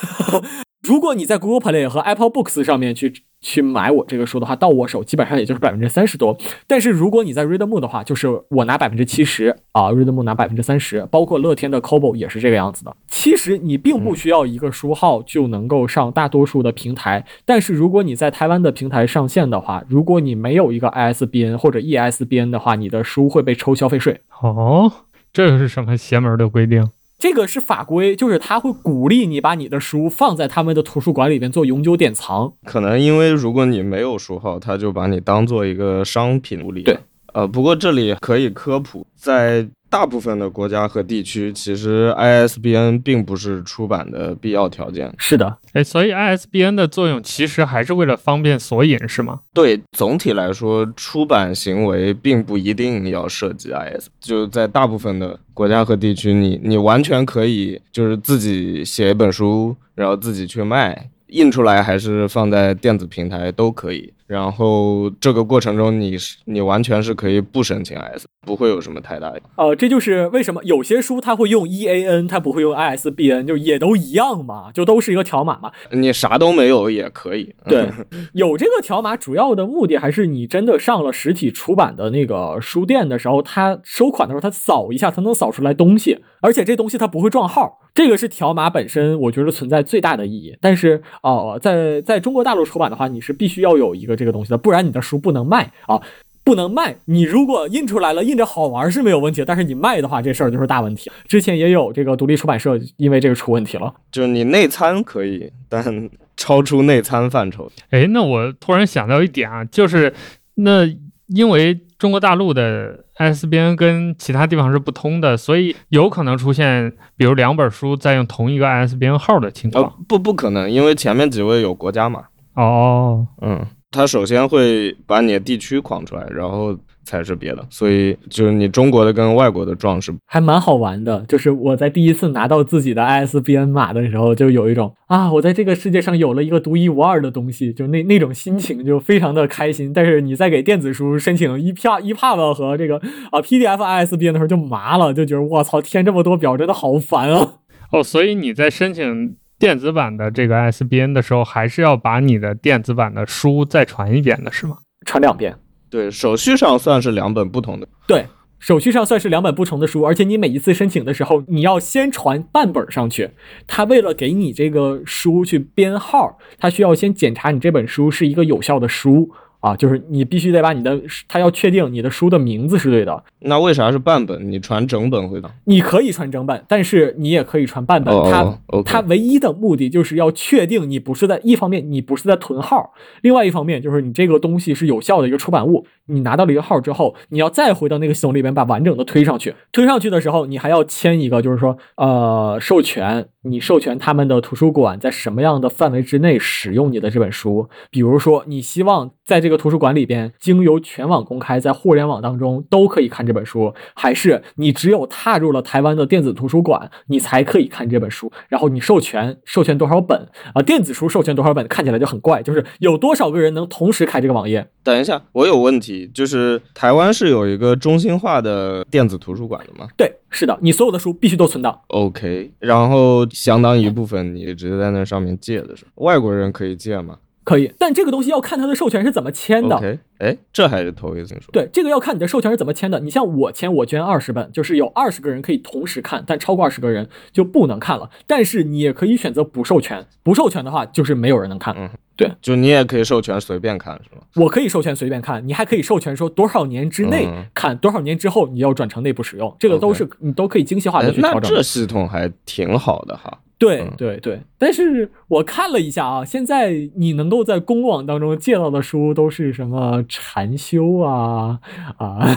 如果你在 Google Play 和 Apple Books 上面去去买我这个书的话，到我手基本上也就是百分之三十多。但是如果你在 Readmoo 的话，就是我拿百分之七十啊，Readmoo 拿百分之三十，包括乐天的 Kobo 也是这个样子的。其实你并不需要一个书号就能够上大多数的平台，但是如果你在台湾的平台上线的话，如果你没有一个 ISBN 或者 ESBN 的话，你的书会被抽消费税。哦，这是什么邪门的规定？这个是法规，就是他会鼓励你把你的书放在他们的图书馆里边做永久典藏。可能因为如果你没有书号，他就把你当做一个商品处理。对，呃，不过这里可以科普，在。大部分的国家和地区，其实 ISBN 并不是出版的必要条件。是的，哎，所以 ISBN 的作用其实还是为了方便索引，是吗？对，总体来说，出版行为并不一定要涉及 IS。就在大部分的国家和地区，你你完全可以就是自己写一本书，然后自己去卖，印出来还是放在电子平台都可以。然后这个过程中，你是你完全是可以不申请 IS，不会有什么太大的。呃，这就是为什么有些书它会用 EAN，它不会用 ISBN，就也都一样嘛，就都是一个条码嘛。你啥都没有也可以。对，有这个条码主要的目的还是你真的上了实体出版的那个书店的时候，它收款的时候它扫一下，它能扫出来东西，而且这东西它不会撞号。这个是条码本身，我觉得存在最大的意义。但是哦，在在中国大陆出版的话，你是必须要有一个这个东西的，不然你的书不能卖啊。不能卖。你如果印出来了，印着好玩是没有问题，但是你卖的话，这事儿就是大问题。之前也有这个独立出版社因为这个出问题了。就是你内参可以，但超出内参范畴。哎，那我突然想到一点啊，就是那因为中国大陆的 ISBN 跟其他地方是不通的，所以有可能出现比如两本书在用同一个 ISBN 号的情况。呃，不，不可能，因为前面几位有国家嘛。哦，嗯，它首先会把你的地区框出来，然后才是别的。所以就是你中国的跟外国的撞是还蛮好玩的。就是我在第一次拿到自己的 ISBN 码的时候，就有一种啊，我在这个世界上有了一个独一无二的东西，就那那种心情就非常的开心。但是你在给电子书申请 EPUB、EPUB 和这个啊 PDF ISBN 的时候就麻了，就觉得我操，填这么多表真的好烦啊。哦，所以你在申请。电子版的这个 ISBN 的时候，还是要把你的电子版的书再传一遍的，是吗？传两遍。对，手续上算是两本不同的。对，手续上算是两本不同的书，而且你每一次申请的时候，你要先传半本上去。他为了给你这个书去编号，他需要先检查你这本书是一个有效的书。啊，就是你必须得把你的，他要确定你的书的名字是对的。那为啥是半本？你传整本会的？你可以传整本，但是你也可以传半本。它它唯一的目的就是要确定你不是在一方面你不是在囤号，另外一方面就是你这个东西是有效的一个出版物。你拿到了一个号之后，你要再回到那个系统里边把完整的推上去。推上去的时候，你还要签一个，就是说呃授权。你授权他们的图书馆在什么样的范围之内使用你的这本书？比如说，你希望在这个图书馆里边经由全网公开，在互联网当中都可以看这本书，还是你只有踏入了台湾的电子图书馆，你才可以看这本书？然后你授权授权多少本啊？电子书授权多少本？看起来就很怪，就是有多少个人能同时开这个网页？等一下，我有问题，就是台湾是有一个中心化的电子图书馆的吗？对。是的，你所有的书必须都存档。OK，然后相当一部分你直接在那上面借的是外国人可以借吗？可以，但这个东西要看他的授权是怎么签的。哎，这还是头一次听说。对，这个要看你的授权是怎么签的。你像我签，我捐二十本，就是有二十个人可以同时看，但超过二十个人就不能看了。但是你也可以选择不授权，不授权的话就是没有人能看。嗯，对，就你也可以授权随便看，是吗？我可以授权随便看，你还可以授权说多少年之内看，多少年之后你要转成内部使用，这个都是你都可以精细化的去调整。那这系统还挺好的哈。对对对，但是我看了一下啊，现在你能够在公网当中借到的书都是什么禅修啊啊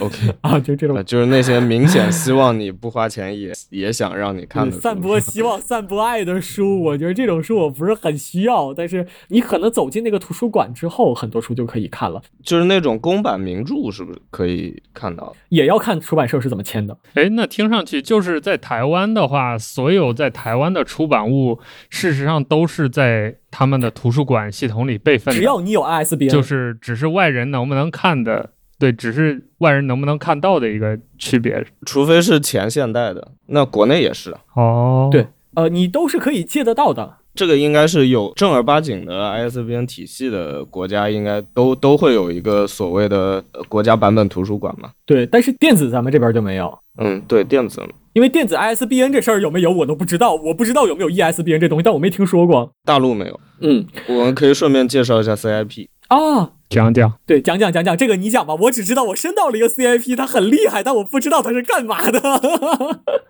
，OK 啊，就这种，就是那些明显希望你不花钱也也想让你看的，散播 希望、散播爱的书。我觉得这种书我不是很需要，但是你可能走进那个图书馆之后，很多书就可以看了。就是那种公版名著，是不是可以看到？也要看出版社是怎么签的。哎，那听上去就是在台湾的话，所有在台。台湾的出版物，事实上都是在他们的图书馆系统里备份的。只要你有 ISBN，就是只是外人能不能看的，对，只是外人能不能看到的一个区别。除非是前现代的，那国内也是。哦，对，呃，你都是可以借得到的。这个应该是有正儿八经的 ISBN 体系的国家，应该都都会有一个所谓的国家版本图书馆嘛。对，但是电子咱们这边就没有。嗯，对，电子。因为电子 ISBN 这事儿有没有我都不知道，我不知道有没有 ESBN 这东西，但我没听说过。大陆没有。嗯，我们可以顺便介绍一下 CIP 啊，讲讲。对，讲讲讲讲这个你讲吧，我只知道我申到了一个 CIP，它很厉害，但我不知道它是干嘛的。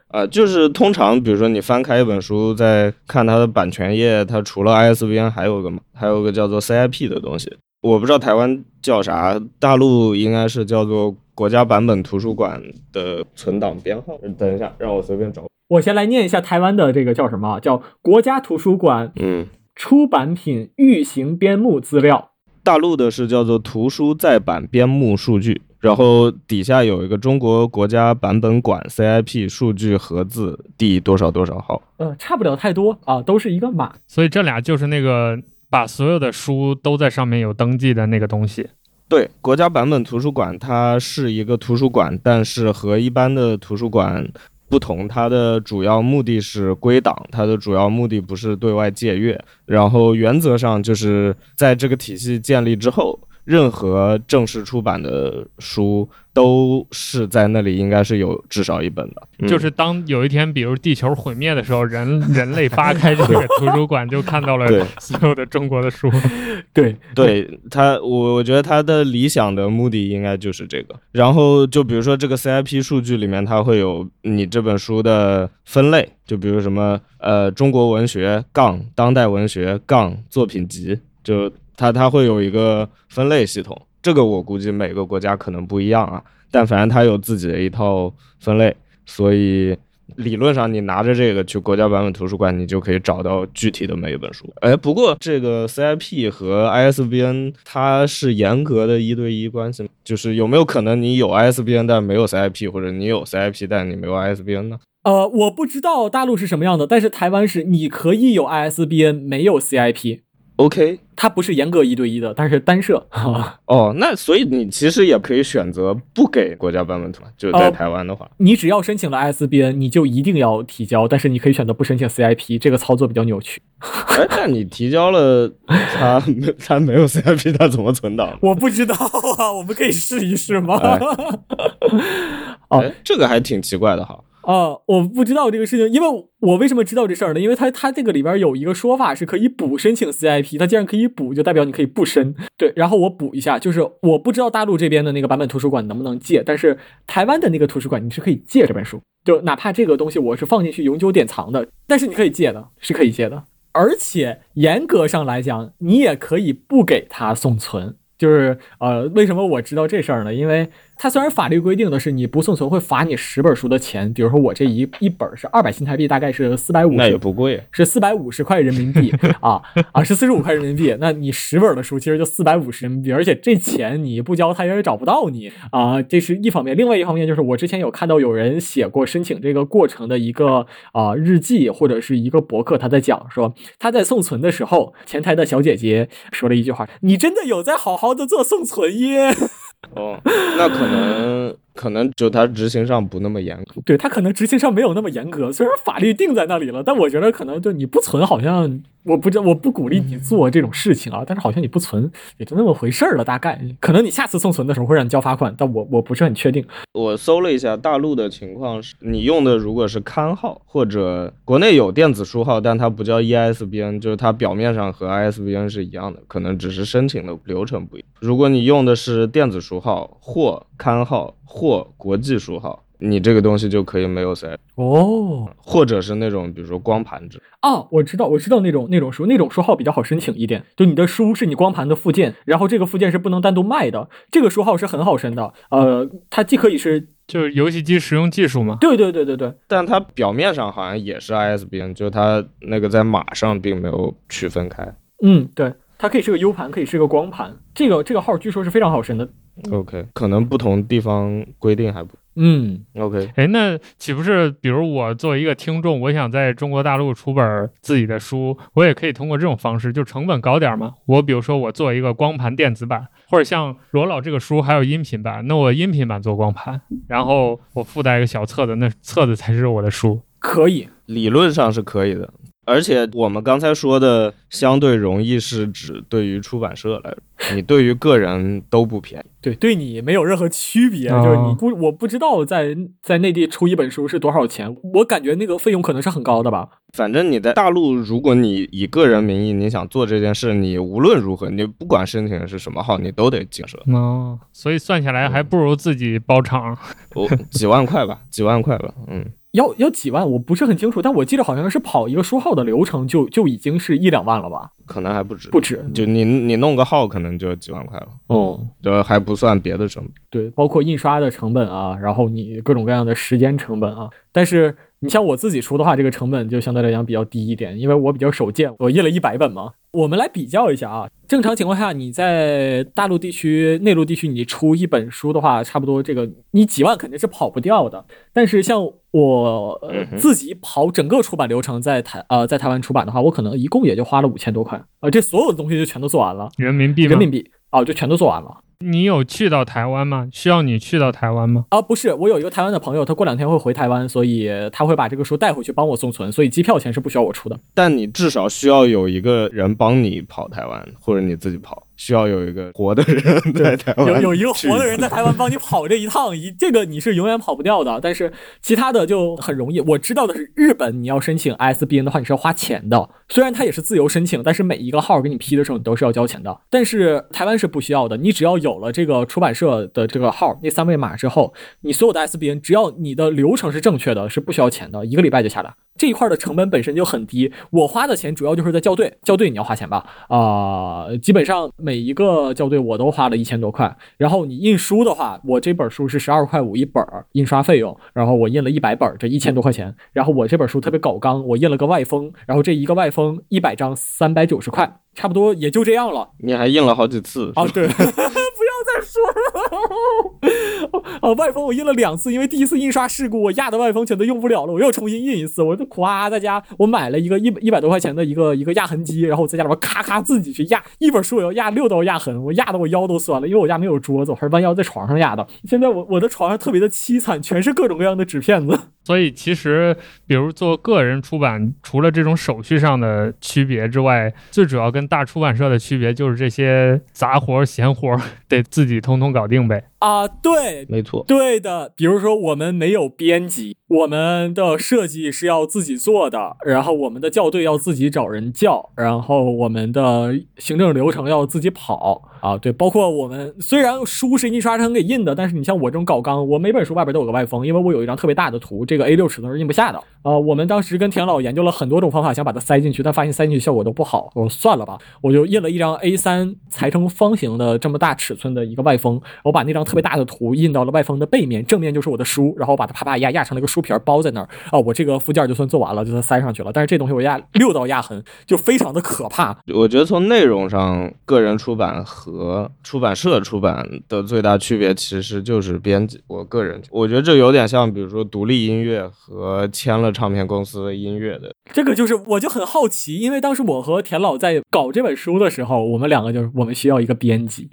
啊，就是通常比如说你翻开一本书，在看它的版权页，它除了 ISBN 还有个还有个叫做 CIP 的东西，我不知道台湾叫啥，大陆应该是叫做。国家版本图书馆的存档编号，等一下，让我随便找。我先来念一下台湾的这个叫什么？叫国家图书馆，嗯，出版品预行编目资料。大陆的是叫做图书再版编目数据，然后底下有一个中国国家版本馆 CIP 数据盒子第多少多少号。呃，差不了太多啊，都是一个码。所以这俩就是那个把所有的书都在上面有登记的那个东西。对，国家版本图书馆它是一个图书馆，但是和一般的图书馆不同，它的主要目的是归档，它的主要目的不是对外借阅。然后原则上就是在这个体系建立之后，任何正式出版的书都是在那里应该是有至少一本的。嗯就是当有一天，比如地球毁灭的时候，人 人类扒开这个图书馆，就看到了所有的中国的书。对 对他，我我觉得他的理想的目的应该就是这个。然后就比如说这个 CIP 数据里面，它会有你这本书的分类，就比如什么呃中国文学杠当代文学杠作品集，就它它会有一个分类系统。这个我估计每个国家可能不一样啊，但反正它有自己的一套分类，所以理论上你拿着这个去国家版本图书馆，你就可以找到具体的每一本书。哎，不过这个 CIP 和 ISBN 它是严格的一对一关系，就是有没有可能你有 ISBN 但没有 CIP，或者你有 CIP 但你没有 ISBN 呢呃，我不知道大陆是什么样的，但是台湾是你可以有 ISBN，没有 CIP，？OK，它不是严格一对一的，但是单设。哦，那所以你其实也可以选择不给国家版本图，就在哦台湾的话。你只要申请了 ISBN，你就一定要提交，但是你可以选择不申请 CIP，这个操作比较扭曲。哎，但你提交了，它没它没有 CIP，它怎么存档？我不知道啊，我们可以试一试吗？哎 哦哎，这个还挺奇怪的哈。啊，我不知道这个事情，因为我为什么知道这事儿呢？因为它它这个里边有一个说法是可以补申请 CIP，它既然可以补，就代表你可以不申。对，然后我补一下，就是我不知道大陆这边的那个版本图书馆能不能借，但是台湾的那个图书馆你是可以借这本书，就哪怕这个东西我是放进去永久典藏的，但是你可以借的，是可以借的。而且严格上来讲，你也可以不给它送存。就是呃，为什么我知道这事儿呢？因为它虽然法律规定的是你不送存会罚你十本书的钱，比如说我这一一本是二百新台币，大概是四百五那也，不贵，是四百五十块人民币啊啊，是四十五块人民币。那你十本的书其实就四百五十人民币，而且这钱你不交，他也找不到你啊，这是一方面。另外一方面就是我之前有看到有人写过申请这个过程的一个啊日记或者是一个博客，他在讲说他在送存的时候，前台的小姐姐说了一句话：“你真的有在好好的做送存烟？” 哦，那可能可能就他执行上不那么严格。对他可能执行上没有那么严格，虽然法律定在那里了，但我觉得可能就你不存，好像我不知道，我不鼓励你做这种事情啊。但是好像你不存也就那么回事儿了，大概可能你下次送存的时候会让你交罚款，但我我不是很确定。我搜了一下大陆的情况是，你用的如果是刊号或者国内有电子书号，但它不叫 E EISBN，就是它表面上和 ISBN 是一样的，可能只是申请的流程不一样。如果你用的是电子书号或刊号或国际书号，你这个东西就可以没有 C，哦或者是那种比如说光盘制。哦，我知道，我知道那种那种书，那种书号比较好申请一点。就你的书是你光盘的附件，然后这个附件是不能单独卖的，这个书号是很好申的。呃，它既可以是，就是游戏机实用技术嘛。对对对对对，但它表面上好像也是 ISBN，就它那个在码上并没有区分开。嗯，对，它可以是个 U 盘，可以是个光盘。这个这个号据说是非常好申的。OK，可能不同地方规定还不嗯 OK。哎，那岂不是比如我作为一个听众，我想在中国大陆出本自己的书，我也可以通过这种方式，就成本高点嘛？我比如说我做一个光盘电子版，或者像罗老这个书还有音频版，那我音频版做光盘，然后我附带一个小册子，那册子才是我的书。可以。理论上是可以的，而且我们刚才说的相对容易是指对于出版社来说，你对于个人都不便宜。对，对你没有任何区别，哦就是你不，我不知道在在内地出一本书是多少钱，我感觉那个费用可能是很高的吧。反正你在大陆，如果你以个人名义你想做这件事，你无论如何，你不管申请的是什么号，你都得进社，哦，所以算下来还不如自己包场。哦，几万块吧，几万块吧，嗯，要要几万，我不是很清楚，但我记得好像是跑一个书号的流程就就已经是一两万了吧，可能还不止，不止。就你你弄个号可能就几万块了，哦，这还不算别的成本。对，包括印刷的成本啊，然后你各种各样的时间成本啊。但是你像我自己出的话，这个成本就相对来讲比较低一点，因为我比较手贱，我印了一百本嘛。我们来比较一下啊，正常情况下，你在大陆地区、内陆地区，你出一本书的话，差不多这个你几万肯定是跑不掉的。但是像我、自己跑整个出版流程，在台呃在台湾出版的话，我可能一共也就花了五千多块啊、这所有的东西就全都做完了，人民币？人民币啊、就全都做完了。你有去到台湾吗？需要你去到台湾吗？啊，不是，我有一个台湾的朋友，他过两天会回台湾，所以他会把这个书带回去帮我送存，所以机票钱是不需要我出的。但你至少需要有一个人帮你跑台湾，或者你自己跑。需要有一个活的人 在台湾，有有一个活的人在台湾帮你跑这一趟，一这个你是永远跑不掉的。但是其他的就很容易。我知道的是，日本你要申请 ISBN 的话，你是要花钱的。虽然它也是自由申请，但是每一个号给你批的时候，你都是要交钱的。但是台湾是不需要的，你只要有了这个出版社的这个号那三位码之后，你所有的 ISBN 只要你的流程是正确的，是不需要钱的，一个礼拜就下来。这一块的成本本身就很低，我花的钱主要就是在校对，校对你要花钱吧？啊，基本上每一个校对我都花了一千多块。然后你印书的话，我这本书是十二块五一本印刷费用，然后我印了一百本，这一千多块钱。然后我这本书特别搞纲，我印了个外封，然后这一个外封一百张三百九十块，差不多也就这样了。你还印了好几次啊？对。是，哦，外封我印了两次，因为第一次印刷事故，我压的外封全都用不了了，我又重新印一次。我就夸在家，我买了一个一一百多块钱的一个一个压痕机，然后我在家里边咔咔自己去压一本书，我要压六道压痕，我压的我腰都酸了，因为我家没有桌子，我还是弯腰在床上压的。现在我我的床上特别的凄惨，全是各种各样的纸片子。所以其实，比如做个人出版，除了这种手续上的区别之外，最主要跟大出版社的区别就是这些杂活闲活得自己通通搞定呗。啊，对，没错，对的。比如说，我们没有编辑，我们的设计是要自己做的，然后我们的校对要自己找人校，然后我们的行政流程要自己跑。啊，对，包括我们虽然书是印刷厂给印的，但是你像我这种搞纲，我每本书外边都有个外封，因为我有一张特别大的图，这个 A 六尺寸是印不下的。啊，我们当时跟田老研究了很多种方法，想把它塞进去，但发现塞进去效果都不好。我说算了吧，我就印了一张 A 三裁成方形的这么大尺寸的一个外封，我把那张特别大的图印到了外封的背面，正面就是我的书，然后我把它啪啪压压成了一个书皮包在那儿。啊，我这个附件就算做完了，就算塞上去了。但是这东西我压六道压痕，就非常的可怕。我觉得从内容上，个人出版和出版社出版的最大区别其实就是编辑。我个人我觉得这有点像，比如说独立音乐和签了。唱片公司的音乐的这个就是，我就很好奇，因为当时我和田老在搞这本书的时候，我们两个就是我们需要一个编辑，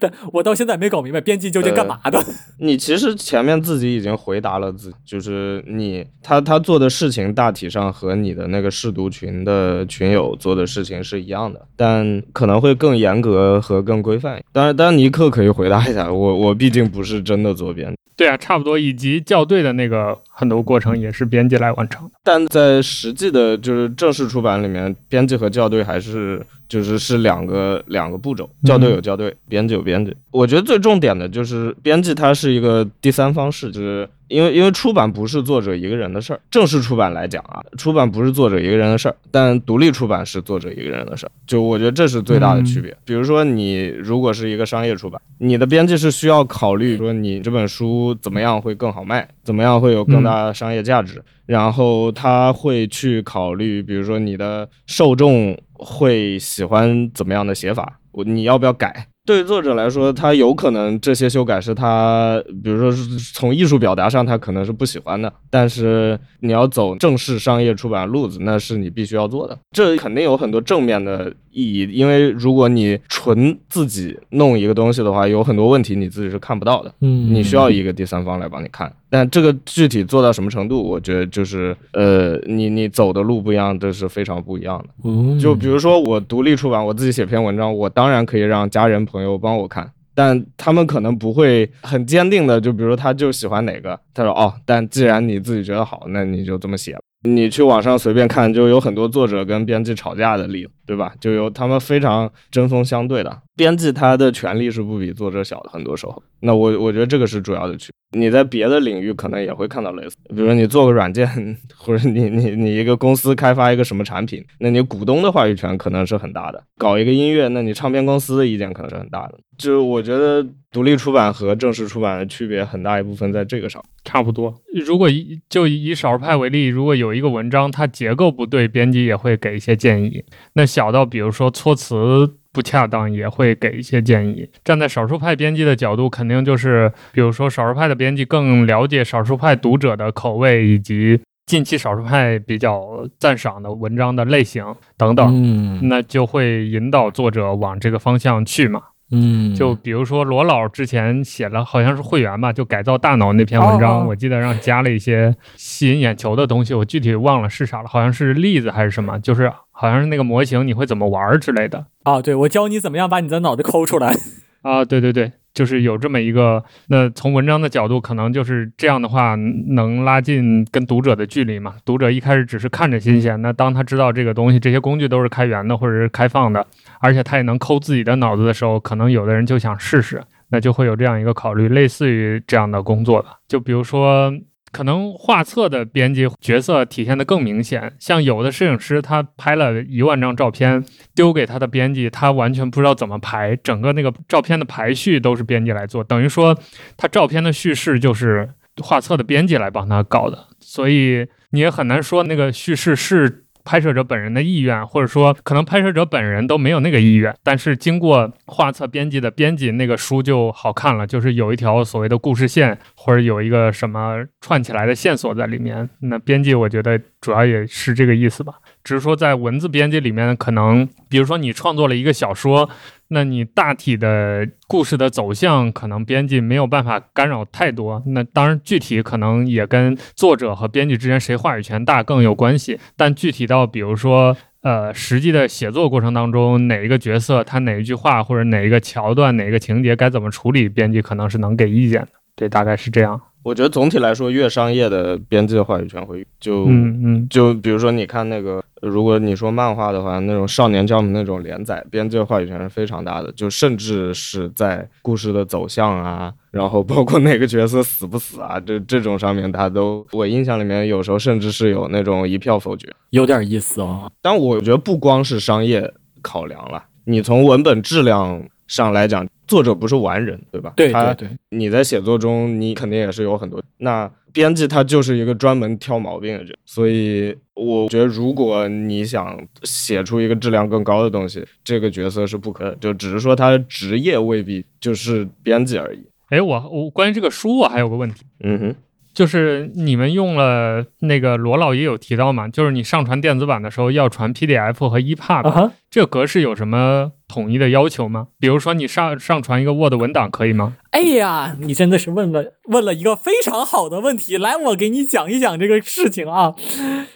但我到现在没搞明白编辑究竟干嘛的。你其实前面自己已经回答了，自就是你他他做的事情大体上和你的那个试读群的群友做的事情是一样的，但可能会更严格和更规范。当然，当然尼克可以回答一下，我我毕竟不是真的做编。对啊，差不多，以及校对的那个很多过程也是编辑来完成的。但在实际的，就是正式出版里面，编辑和校对还是就是是两个两个步骤，校对有校对，编辑有编辑。我觉得最重点的就是编辑，它是一个第三方式，就是。因为因为出版不是作者一个人的事儿，正式出版来讲啊，出版不是作者一个人的事儿，但独立出版是作者一个人的事儿，就我觉得这是最大的区别。比如说你如果是一个商业出版，你的编辑是需要考虑说你这本书怎么样会更好卖，怎么样会有更大的商业价值，然后他会去考虑，比如说你的受众会喜欢怎么样的写法，我你要不要改？对于作者来说，他有可能这些修改是他，比如说是从艺术表达上，他可能是不喜欢的。但是你要走正式商业出版路子，那是你必须要做的。这肯定有很多正面的意义，因为如果你纯自己弄一个东西的话，有很多问题你自己是看不到的。嗯，你需要一个第三方来帮你看。但这个具体做到什么程度，我觉得就是呃，你你走的路不一样，这是非常不一样的。嗯，就比如说我独立出版，我自己写篇文章，我当然可以让家人朋友帮我看，但他们可能不会很坚定的，就比如说他就喜欢哪个，他说哦，但既然你自己觉得好，那你就这么写。你去网上随便看，就有很多作者跟编辑吵架的例子，对吧？就有他们非常针锋相对的编辑，他的权利是不比作者小的，很多时候。那我我觉得这个是主要的区。你在别的领域可能也会看到类似，比如说你做个软件，或者你你你一个公司开发一个什么产品，那你股东的话语权可能是很大的。搞一个音乐，那你唱片公司的意见可能是很大的。就我觉得独立出版和正式出版的区别很大一部分在这个上。差不多。如果以就以少数派为例，如果有一个文章它结构不对，编辑也会给一些建议。那小到比如说措辞。不恰当也会给一些建议。站在少数派编辑的角度，肯定就是，比如说少数派的编辑更了解少数派读者的口味，以及近期少数派比较赞赏的文章的类型等等，那就会引导作者往这个方向去嘛。嗯，就比如说罗老之前写了，好像是会员吧，就改造大脑那篇文章，哦哦我记得让加了一些吸引眼球的东西，我具体忘了是啥了，好像是例子还是什么，就是好像是那个模型你会怎么玩儿之类的。啊，对我教你怎么样把你的脑袋抠出来。啊，对对对，就是有这么一个。那从文章的角度，可能就是这样的话，能拉近跟读者的距离嘛。读者一开始只是看着新鲜，那当他知道这个东西，这些工具都是开源的或者是开放的，而且他也能抠自己的脑子的时候，可能有的人就想试试，那就会有这样一个考虑，类似于这样的工作的。就比如说。可能画册的编辑角色体现的更明显，像有的摄影师，他拍了一万张照片，丢给他的编辑，他完全不知道怎么排，整个那个照片的排序都是编辑来做，等于说他照片的叙事就是画册的编辑来帮他搞的，所以你也很难说那个叙事是拍摄者本人的意愿，或者说可能拍摄者本人都没有那个意愿，但是经过画册编辑的编辑，那个书就好看了，就是有一条所谓的故事线，或者有一个什么串起来的线索在里面。那编辑我觉得主要也是这个意思吧，只是说在文字编辑里面，可能比如说你创作了一个小说。那你大体的故事的走向，可能编辑没有办法干扰太多。那当然，具体可能也跟作者和编辑之间谁话语权大更有关系。但具体到比如说，呃，实际的写作过程当中，哪一个角色他哪一句话或者哪一个桥段、哪个情节该怎么处理，编辑可能是能给意见的。对，大概是这样。我觉得总体来说，越商业的编辑的话语权会就嗯嗯，就比如说你看那个，如果你说漫画的话，那种少年 Jump 那种连载，编辑的话语权是非常大的，就甚至是在故事的走向啊，然后包括哪个角色死不死啊，这这种上面，他都我印象里面有时候甚至是有那种一票否决，有点意思哦。但我觉得不光是商业考量了，你从文本质量上来讲，作者不是完人，对吧？对他对对，你在写作中，你肯定也是有很多。那编辑他就是一个专门挑毛病的人，所以我觉得，如果你想写出一个质量更高的东西，这个角色是不可，就只是说他的职业未必就是编辑而已。哎，我我关于这个书，我还有个问题。嗯哼，就是你们用了那个罗老也有提到嘛，就是你上传电子版的时候要传 PDF 和 EPUB，、这个格式有什么统一的要求吗？比如说你上上传一个 Word 文档可以吗？哎呀，你真的是问了问了一个非常好的问题，来，我给你讲一讲这个事情啊。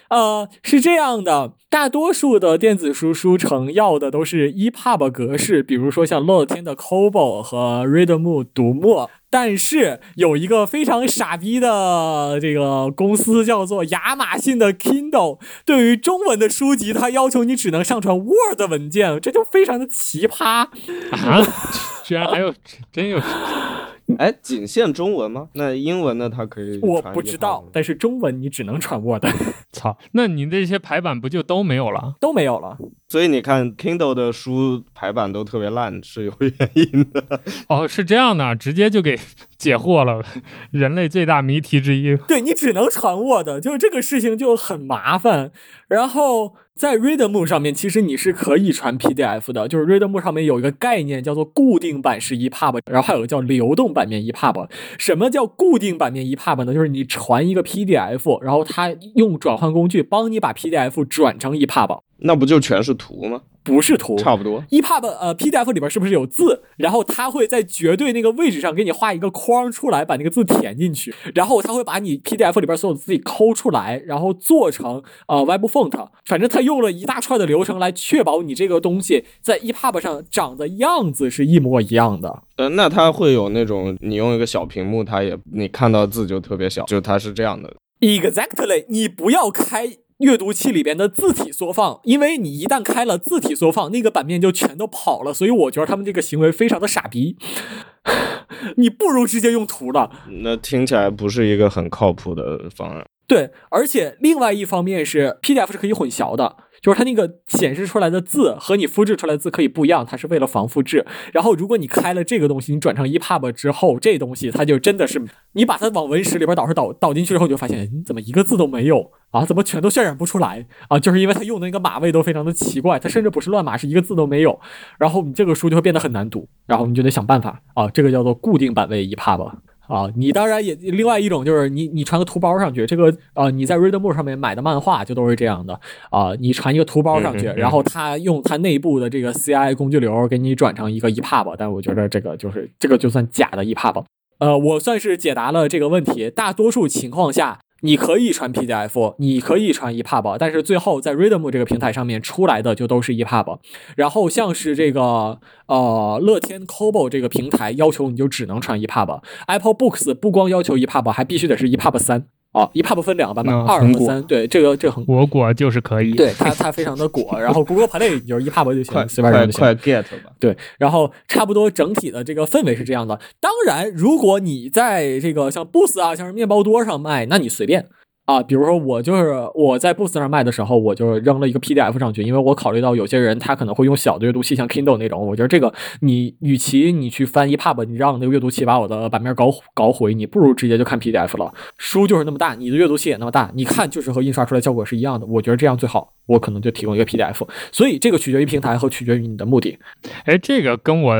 呃，是这样的，大多数的电子书书城要的都是 EPUB 格式，比如说像乐天的 Kobo 和 Readmoo 读墨。但是有一个非常傻逼的这个公司叫做亚马逊的 Kindle，对于中文的书籍，它要求你只能上传 Word 文件，这就非常的奇葩。啊，居然还有真有哎，仅限中文吗？那英文呢？它可以我不知道，但是中文你只能传 Word，操！那你这些排版不就都没有了？都没有了。所以你看 Kindle 的书排版都特别烂，是有原因的。哦，是这样的，直接就给解惑了，人类最大谜题之一。对你只能传 Word，就是这个事情就很麻烦。然后在 Readme 上面，其实你是可以传 PDF 的，就是 Readme 上面有一个概念叫做固定版式 EPUB，然后还有个叫流动版面 EPUB。什么叫固定版面 EPUB 呢？就是你传一个 PDF，然后它用转换工具帮你把 PDF 转成 EPUB，那不就全是图吗？不是图。差不多。EPUB 呃 PDF 里边是不是有字？然后它会在绝对那个位置上给你画一个框出来，把那个字填进去，然后它会把你 PDF 里边所有的字己抠出来，然后做成呃 Web Font。反正它用了一大串的流程来确保你这个东西在 EPUB 上长的样子是一模一样的。呃，那它会有那种你用一个小屏幕，它也你看到字就特别小，就它是这样的。Exactly，你不要开阅读器里边的字体缩放，因为你一旦开了字体缩放，那个版面就全都跑了。所以我觉得他们这个行为非常的傻逼。你不如直接用图了。那听起来不是一个很靠谱的方案。对，而且另外一方面是 PDF 是可以混淆的，就是它那个显示出来的字和你复制出来的字可以不一样，它是为了防复制。然后如果你开了这个东西，你转成 EPUB 之后，这东西它就真的是你把它往文石里边导是导导进去之后，你就发现你怎么一个字都没有啊？怎么全都渲染不出来啊？就是因为它用的那个码位都非常的奇怪，它甚至不是乱码，是一个字都没有。然后你这个书就会变得很难读，然后你就得想办法啊，这个叫做固定版位 EPUB。啊，你当然也另外一种就是你你传个图包上去，这个呃你在 Readmoo 上面买的漫画就都是这样的啊，你传一个图包上去，然后它用它内部的这个 CI 工具流给你转成一个 EPUB，但我觉得这个就是这个就算假的 EPUB。呃，我算是解答了这个问题。大多数情况下，你可以传 PDF，你可以传 EPUB，但是最后在 Readmo 这个平台上面出来的就都是 EPUB。然后像是这个呃乐天 c o b o 这个平台要求你就只能传 EPUB。Apple Books 不光要求 EPUB，还必须得是 EPUB 三啊一 pub 分两个版本，二和三。对，这个这个很我果就是可以。对它它非常的果。然后 Google Play 你就是一 pub 就行，随便就行。快 get 吧。对，然后差不多整体的这个氛围是这样的。当然，如果你在这个像 Boost 啊，像是面包多上卖，那你随便啊。比如说我就是我在 Boost 上卖的时候，我就扔了一个 PDF 上去，因为我考虑到有些人他可能会用小的阅读器，像 Kindle 那种，我觉得这个你与其你去翻 EPUB，你让那个阅读器把我的版面搞搞毁，你不如直接就看 PDF 了。书就是那么大，你的阅读器也那么大，你看就是和印刷出来效果是一样的。我觉得这样最好，我可能就提供一个 PDF。所以这个取决于平台和取决于你的目的。哎，这个跟我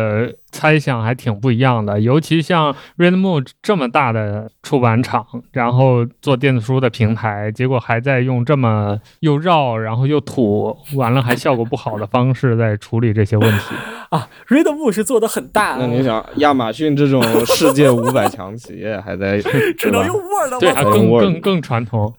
猜想还挺不一样的，尤其像 Readmoo 这么大的出版厂，然后做电子书的平台，结果还在用这么又绕，然后又土，完了还效果不好的方式在处理这些问题。啊，Readmoo 是做的很大，那你想，亚马逊这种世界五百强企业还在 只能用 Word，对，还更更更传统。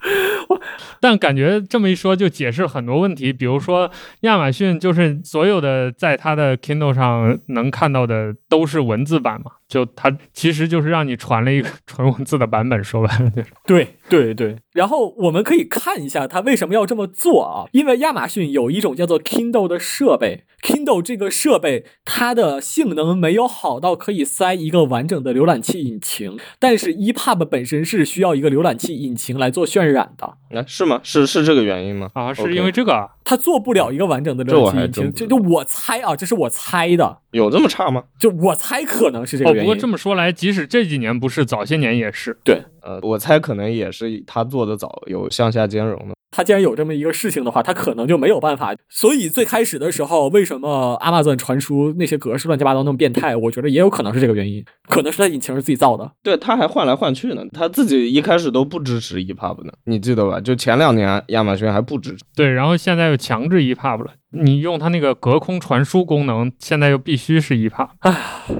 但感觉这么一说，就解释很多问题。比如说，亚马逊就是所有的在它的 Kindle 上能看到的都是文字版嘛，就它其实就是让你传了一个 纯文字的版本。说白了就是，对对对。然后我们可以看一下它为什么要这么做啊？因为亚马逊有一种叫做 Kindle 的设备，Kindle 这个设备它的性能没有好到可以塞一个完整的浏览器引擎，但是 EPUB 本身是需要一个浏览器引擎来做渲染的。那是吗？是是这个原因吗？啊，是因为这个啊。它做不了一个完整的浏览器引擎，就就我猜啊，这是我猜的，有这么差吗？就我猜可能是这个原因不。过这么说来，即使这几年不是，早些年也是。对，呃，我猜可能也是他做的早，有向下兼容的。他既然有这么一个事情的话，他可能就没有办法。所以最开始的时候，为什么 Amazon 传出那些格式乱七八糟那么变态？我觉得也有可能是这个原因，可能是他引擎是自己造的。对，他还换来换去呢，他自己一开始都不支持 EPUB 呢，你记得吧？就前两年亚马逊还不支持。对，然后现在又强制 EPUB 了，你用它那个隔空传输功能，现在又必须是 EPUB。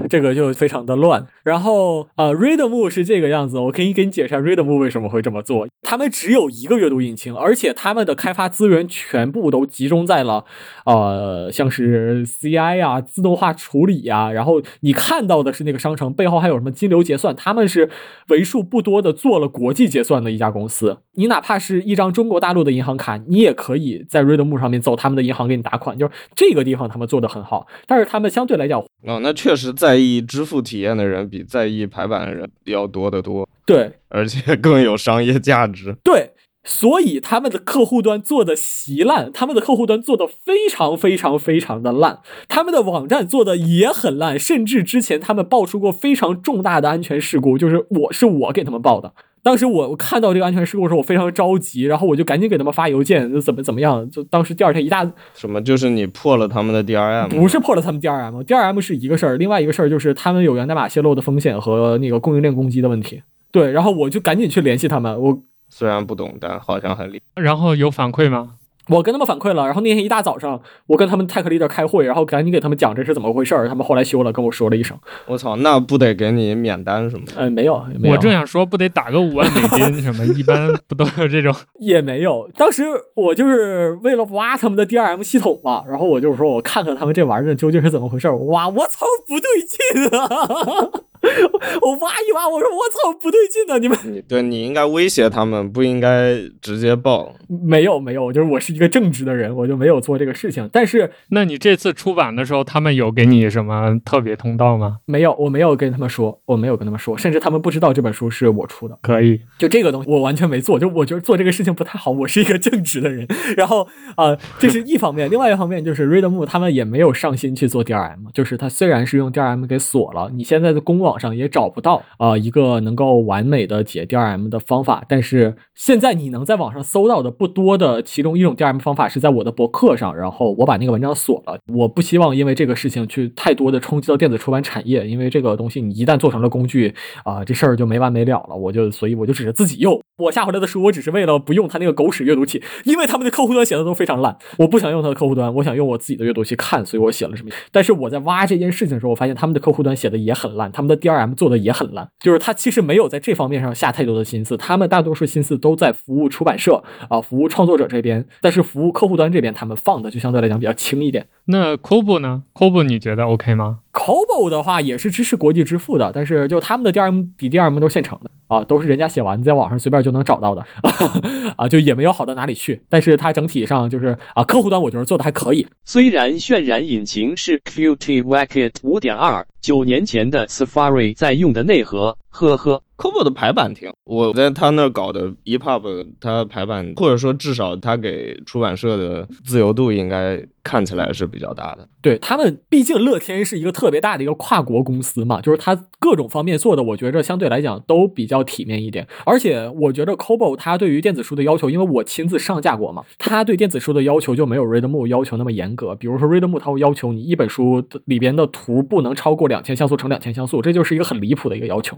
这个就非常的乱。然后呃 r e a d m o 是这个样子，我可以给你解释一下 Readmoo 为什么会这么做。他们只有一个阅读引擎，而且他们的开发资源全部都集中在了呃，像是 CI 啊、自动化处理呀、然后你看到的是那个商城背后还有什么金流结算，他们是为数不多的做了国际结算的一家公司。你哪怕是一张中国大陆的银行卡，你也可以在 Readmoo 上面走他们的银行给你打款，就是这个地方他们做的很好。但是他们相对来讲，哦，那确实在意支付体验的人比在意排版的人要多得多，对而且更有商业价值。对，所以他们的客户端做的稀烂，他们的客户端做的非常非常非常的烂，他们的网站做的也很烂，甚至之前他们爆出过非常重大的安全事故，就是我是我给他们报的。当时我我看到这个安全事故的时候，我非常着急，然后我就赶紧给他们发邮件，就怎么怎么样。就当时第二天一大什么？就是你破了他们的 DRM？不是破了他们 DRM，DRM 是一个事儿，另外一个事儿就是他们有源代码泄露的风险和那个供应链攻击的问题。对，然后我就赶紧去联系他们，我虽然不懂，但好像很厉害。然后有反馈吗？我跟他们反馈了，然后那天一大早上，我跟他们 tech leader 开会，然后赶紧给他们讲这是怎么回事儿。他们后来修了，跟我说了一声。我操，那不得给你免单什么的？呃，没有，没有我正想说，不得打个五万美金什么？一般不都有这种？也没有。当时我就是为了挖他们的 DRM 系统嘛，然后我就说我看看他们这玩意儿究竟是怎么回事儿。哇，我操，不对劲啊！我挖一挖，我说我操，不对劲啊！你们你对你应该威胁他们，不应该直接报。没有没有，就是我是一个正直的人，我就没有做这个事情。但是那你这次出版的时候，他们有给你什么特别通道吗？没有，我没有跟他们说，我没有跟他们说，甚至他们不知道这本书是我出的。可以，就这个东西，我完全没做，就我觉得做这个事情不太好。我是一个正直的人，然后呃，这是一方面，另外一方面就是 Readmoo 他们也没有上心去做 DRM，就是他虽然是用 DRM 给锁了，你现在的公网网上也找不到啊、一个能够完美的解 DRM 的方法。但是现在你能在网上搜到的不多的其中一种 DRM 方法是在我的博客上，然后我把那个文章锁了。我不希望因为这个事情去太多的冲击到电子出版产业，因为这个东西你一旦做成了工具啊、这事儿就没完没了了。我就所以我就只是自己用。我下回来的书，我只是为了不用他那个狗屎阅读器，因为他们的客户端写的都非常烂，我不想用他的客户端，我想用我自己的阅读器看，所以我写了什么。但是我在挖这件事情的时候，我发现他们的客户端写的也很烂，他们的 DRM 做的也很烂，就是他其实没有在这方面上下太多的心思，他们大多数心思都在服务出版社啊、服务创作者这边，但是服务客户端这边他们放的就相对来讲比较轻一点。那 Kobo 呢？Kobo 你觉得 OK 吗？Cobo 的话也是支持国际支付的，但是就他们的 DRM 比 DRM 都是现成的啊，都是人家写完在网上随便就能找到的 啊，就也没有好到哪里去。但是它整体上就是啊，客户端我觉得做的还可以。虽然渲染引擎是 Qt w a c k e t 五点二，九年前的 Safari 在用的内核，呵呵。Kobo 的排版挺，我在他那搞的 EPUB，他排版或者说至少他给出版社的自由度应该看起来是比较大的。对他们，毕竟乐天是一个特别大的一个跨国公司嘛，就是他各种方面做的，我觉着相对来讲都比较体面一点。而且我觉得 Kobo 它对于电子书的要求，因为我亲自上架过嘛，他对电子书的要求就没有 Readmo 要求那么严格。比如说 Readmoo 它会要求你一本书里边的图不能超过两千像素乘两千像素，这就是一个很离谱的一个要求。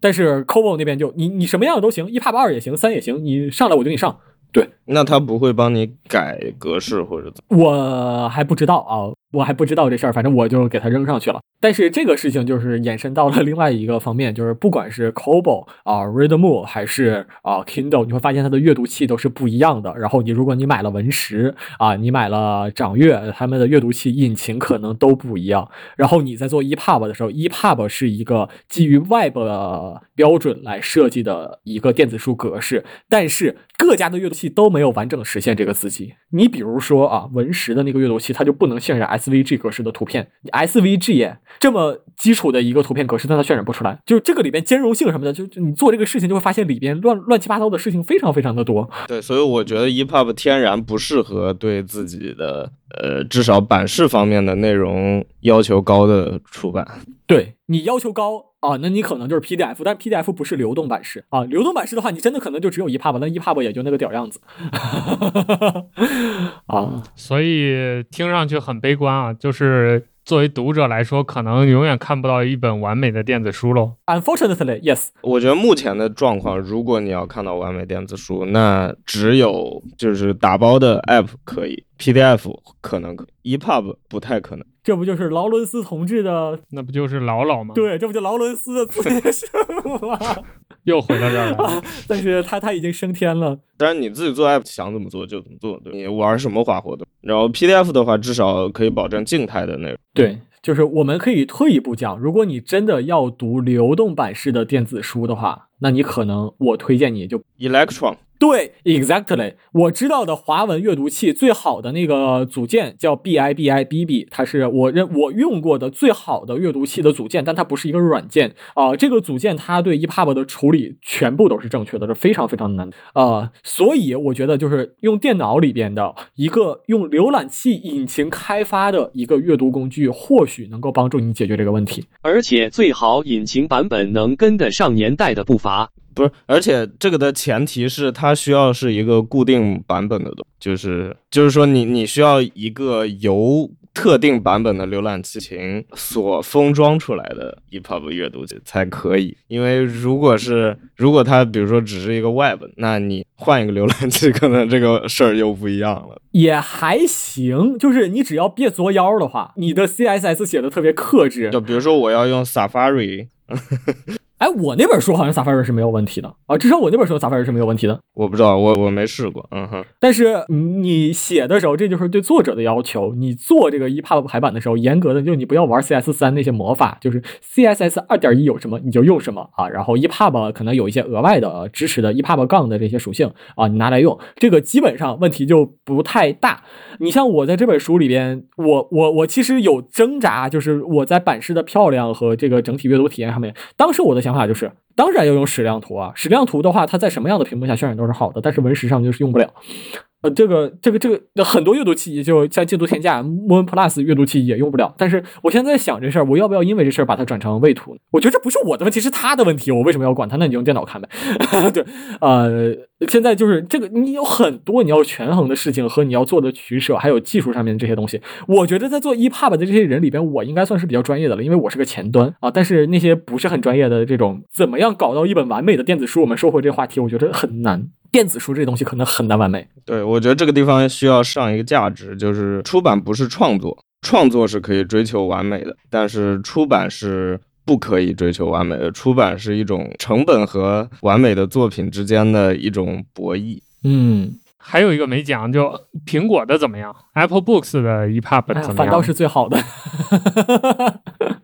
但是 Cobo 那边就你你什么样的都行一 pub 二也行，三也行，你上来我就给你上。对那他不会帮你改格式或者怎么？我还不知道啊，我还不知道这事儿，反正我就给它扔上去了。但是这个事情就是延伸到了另外一个方面，就是不管是 Cobo 啊、Readmoo 还是啊 Kindle，你会发现它的阅读器都是不一样的。然后你如果你买了文石啊，你买了掌阅，他们的阅读器引擎可能都不一样。然后你在做 EPUB 的时候，EPUB 是一个基于 Web 标准来设计的一个电子书格式，但是各家的阅读器都没有完整实现这个字迹。你比如说啊，文石的那个阅读器，它就不能渲染 SVG 格式的图片，SVG 这么基础的一个图片格式，但它渲染不出来。就是这个里边兼容性什么的，就你做这个事情就会发现里边乱乱七八糟的事情非常非常的多。对，所以我觉得 EPUB 天然不适合对自己的呃至少版式方面的内容要求高的出版。对你要求高啊，那你可能就是 PDF，但 PDF 不是流动版式啊。流动版式的话，你真的可能就只有 EPUB，那 EPUB 也就那个屌样子 啊。所以听上去很悲观啊，就是作为读者来说，可能永远看不到一本完美的电子书喽。Unfortunately, yes，我觉得目前的状况，如果你要看到完美电子书，那只有就是打包的 App 可以，PDF 可能，EPUB 不太可能。这不就是劳伦斯同志的？那不就是老老吗？，对，这不就劳伦斯的自恋生吗？又回到这儿了。但是他他已经升天了。但是你自己做 App 想怎么做就怎么做，对你玩什么花活的。然后 PDF 的话，至少可以保证静态的内容。对，就是我们可以退一步讲，如果你真的要读流动版式的电子书的话，那你可能我推荐你就 Electron 对，exactly，我知道的华文阅读器最好的那个组件叫 BIBI BB，它是我认我用过的最好的阅读器的组件，但它不是一个软件啊、这个组件它对 EPUB 的处理全部都是正确的，这非常非常难啊、所以我觉得就是用电脑里边的一个用浏览器引擎开发的一个阅读工具，或许能够帮助你解决这个问题。而且最好引擎版本能跟得上年代的步伐。不是，而且这个的前提是它需要是一个固定版本的东，就是就是说你你需要一个由特定版本的浏览器型所封装出来的 EPUB 阅读器才可以。因为如果是如果它比如说只是一个 Web，那你换一个浏览器，可能这个事儿又不一样了。也还行，就是你只要别作妖的话，你的 CSS 写的特别克制，就比如说我要用 Safari，哎，我那本书好像 Safari 是没有问题的啊，至少我那本书 Safari 是没有问题的。我不知道，我我没试过，嗯哼。但是你写的时候，这就是对作者的要求。你做这个 EPUB 排版的时候，严格的就你不要玩 CS 三那些魔法，就是 CSS 二点一有什么你就用什么啊。然后 EPUB 可能有一些额外的呃支持的 EPUB 杠的这些属性啊，你拿来用，这个基本上问题就不太大。你像我在这本书里边，我我我其实有挣扎，就是我在版式的漂亮和这个整体阅读体验上面，当时我的想想法就是，当然要用矢量图啊，矢量图的话，它在什么样的屏幕下渲染都是好的，但是文石上就是用不了。呃，这个这个这个很多阅读器，就像精读天价、Moon Plus 阅读器也用不了。但是我现在在想这事儿，我要不要因为这事儿把它转成位图呢？我觉得这不是我的问题，是他的问题。我为什么要管他？那你用电脑看呗。对，呃，现在就是这个，你有很多你要权衡的事情和你要做的取舍，还有技术上面的这些东西。我觉得在做 EPUB 的这些人里边，我应该算是比较专业的了，因为我是个前端啊。但是那些不是很专业的这种，怎么样搞到一本完美的电子书？我们收回这话题，我觉得很难。电子书这东西可能很难完美。对，我觉得这个地方需要上一个价值，就是出版不是创作，创作是可以追求完美的，但是出版是不可以追求完美的。出版是一种成本和完美的作品之间的一种博弈。嗯，还有一个没讲，就苹果的怎么样？Apple Books 的 EPUB 哎呀怎么样？反倒是最好的。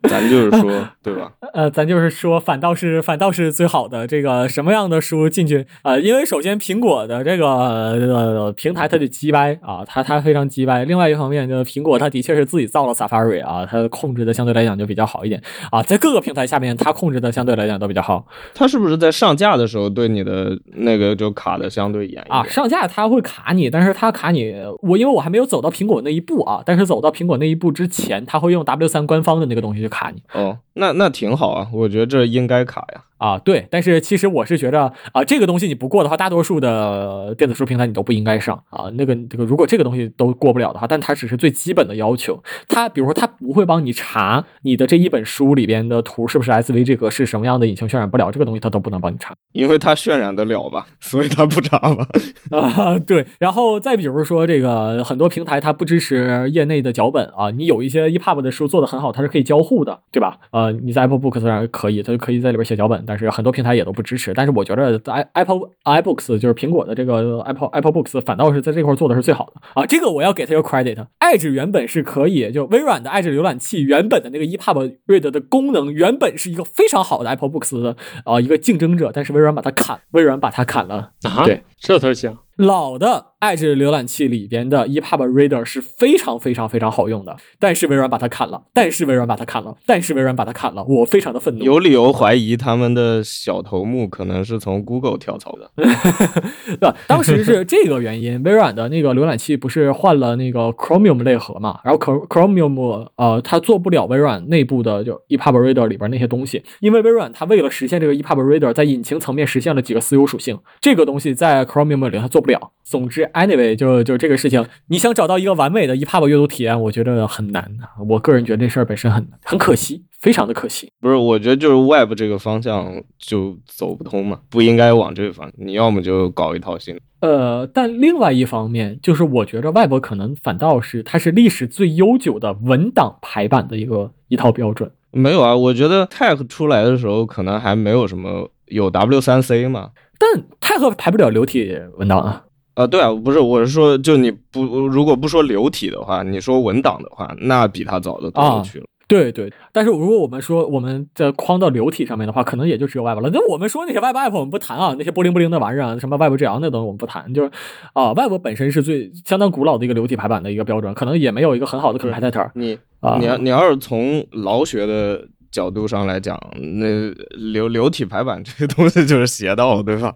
咱就是说，对吧？呃，咱就是说，反倒是反倒是最好的。这个什么样的书进去啊、呃因为首先苹果的这个呃平台它就鸡掰啊，它它非常鸡掰。另外一方面，就是苹果它的确是自己造了 Safari 啊，它控制的相对来讲就比较好一点啊，在各个平台下面它控制的相对来讲都比较好它是不是在上架的时候对你的那个就卡的相对严？啊。上架它会卡你，但是它卡你，我因为我还没有走到苹果那一步啊，但是走到苹果那一步之前，它会用 W 三官方的那个东西去卡你。哦，那那挺好啊，我觉得这应该卡呀。啊，对，但是其实我是觉着啊，这个东西你不过的话，大多数的电子书平台你都不应该上啊。那个这个，如果这个东西都过不了的话，但它只是最基本的要求。它比如说，它不会帮你查你的这一本书里边的图是不是 SVG 格式，什么样的引擎渲染不了，这个东西它都不能帮你查因为它渲染得了吧，所以它不查吧。啊。对，然后再比如说这个很多平台它不支持业内的脚本啊，你有一些 EPUB 的书做的很好，它是可以交互的，对吧？呃，你在 Apple Books 上可以，它就可以在里边写脚本，但是很多平台也都不支持。但是我觉得 i Apple iBooks 就是苹果的这个 Apple Apple Books 反倒是在这块做的是最好的啊，这个我要给它一个 credit。Edge 原本是可以，就微软的 Edge 浏览器原本的那个 EPUB Read 的功能原本是一个非常好的 Apple Books 的啊、一个竞争者，但是微软把它砍，微软把它砍了。啊，对，这头行。老的 Edge 浏览器里边的 EPUB Reader 是非常非常非常好用的，但是微软把它砍了，但是微软把它砍了，但是微软把它砍了，我非常的愤怒。有理由怀疑他们的小头目可能是从 Google 跳槽的。对吧？当时是这个原因，微软的那个浏览器不是换了那个 Chromium 内核嘛，然后 Chro- Chromium 呃，它做不了微软内部的就 EPUB Reader 里边那些东西，因为微软它为了实现这个 EPUB Reader 在引擎层面实现了几个私有属性，这个东西在 Chromium 里它做不了。总之，anyway，就就这个事情，你想找到一个完美的 EPUB 阅读体验，我觉得很难。我个人觉得这事儿本身很很可惜，非常的可惜。不是，我觉得就是 Web 这个方向就走不通嘛，不应该往这个方向。你要么就搞一套新的。呃，但另外一方面，就是我觉得 Web 可能反倒是它是历史最悠久的文档排版的一个一套标准。没有啊，我觉得 Tech 出来的时候可能还没有什么有 W3C 嘛。但太和排不了流体文档啊。啊，对啊，不是，我是说，就你不如果不说流体的话，你说文档的话，那比它早的多啊了去了。对对，但是如果我们说我们在框到流体上面的话，可能也就只有 Web 了。那我们说那些 Web App 我们不谈啊，那些波灵波灵的玩意儿啊，什么 Web 治疗那东西我们不谈，就是啊，Web 本身是最相当古老的一个流体排版的一个标准，可能也没有一个很好的 competitor 你啊。你要你要是从老学的角度上来讲，那流流体排版这个 东西就是邪道，对吧？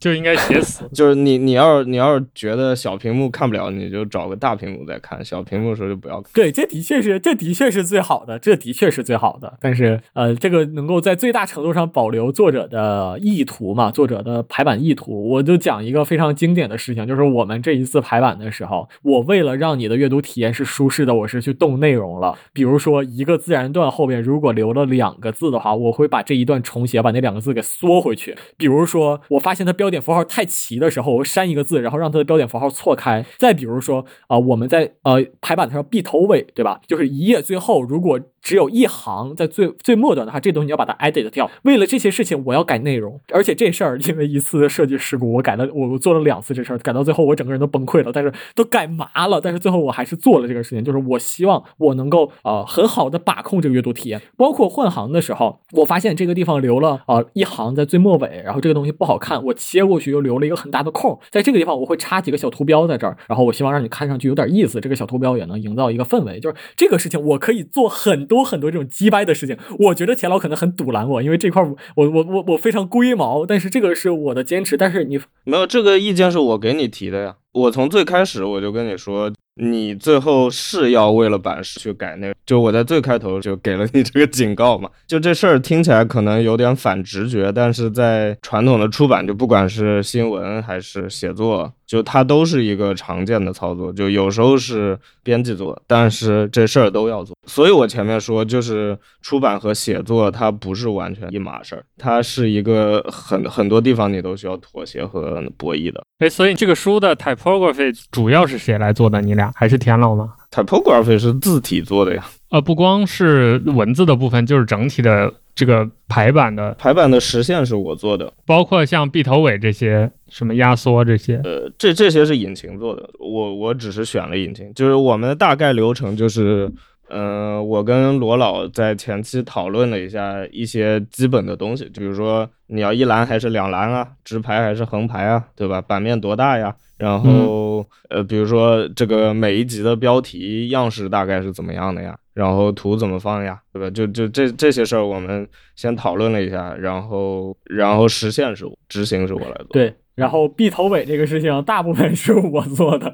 就应该写死。就是你你要是你要是觉得小屏幕看不了，你就找个大屏幕再看，小屏幕的时候就不要看。对，这的确是，这的确是最好的，这的确是最好的。但是，呃，这个能够在最大程度上保留作者的意图嘛，作者的排版意图。我就讲一个非常经典的事情，就是我们这一次排版的时候，我为了让你的阅读体验是舒适的，我是去动内容了。比如说，一个自然段后边如果留了两个字的话，我会把这一段重写，把那两个字给缩回去。比如说，我发现它标点符号太齐的时候，我删一个字，然后让它的标点符号错开。再比如说，啊、我们在呃排版上 B 头尾，对吧？就是一页最后如果只有一行在最最末端的话，这东西你要把它 edit 掉。为了这些事情，我要改内容，而且这事儿因为一次设计事故，我改了，我做了两次这事儿，改到最后我整个人都崩溃了，但是都改麻了，但是最后我还是做了这个事情，就是我希望我能够呃很好的把控这个阅读体验，包括换行的时候，我发现这个地方留了呃一行在最末尾，然后这个东西不好看，我切过去又留了一个很大的空，在这个地方我会插几个小图标在这儿，然后我希望让你看上去有点意思，这个小图标也能营造一个氛围，就是这个事情我可以做很多有很多这种鸡掰的事情，我觉得钱老可能很堵拦我，因为这块我我我我我非常龟毛，但是这个是我的坚持，但是你没有这个意见是我给你提的呀。我从最开始我就跟你说，你最后是要为了版式去改那个，就我在最开头就给了你这个警告嘛。就这事儿听起来可能有点反直觉，但是在传统的出版，就不管是新闻还是写作，就它都是一个常见的操作。就有时候是编辑做，但是这事儿都要做。所以我前面说，就是出版和写作它不是完全一码事儿，它是一个很很多地方你都需要妥协和博弈的。哎，所以这个书的 typography 主要是谁来做的？你俩还是田老吗？typography 是字体做的呀，呃，不光是文字的部分，就是整体的这个排版的，排版的实现是我做的，包括像闭头尾这些什么压缩这些。呃，这这些是引擎做的，我我只是选了引擎，就是我们的大概流程就是，嗯、我跟罗老在前期讨论了一下一些基本的东西，就比如说你要一栏还是两栏啊，直排还是横排啊，对吧？版面多大呀？然后、呃，比如说这个每一集的标题样式大概是怎么样的呀？然后图怎么放呀？对吧？就就这这些事儿我们先讨论了一下，然后然后实现是我，执行是我来做。对，然后 B 头尾这个事情大部分是我做的，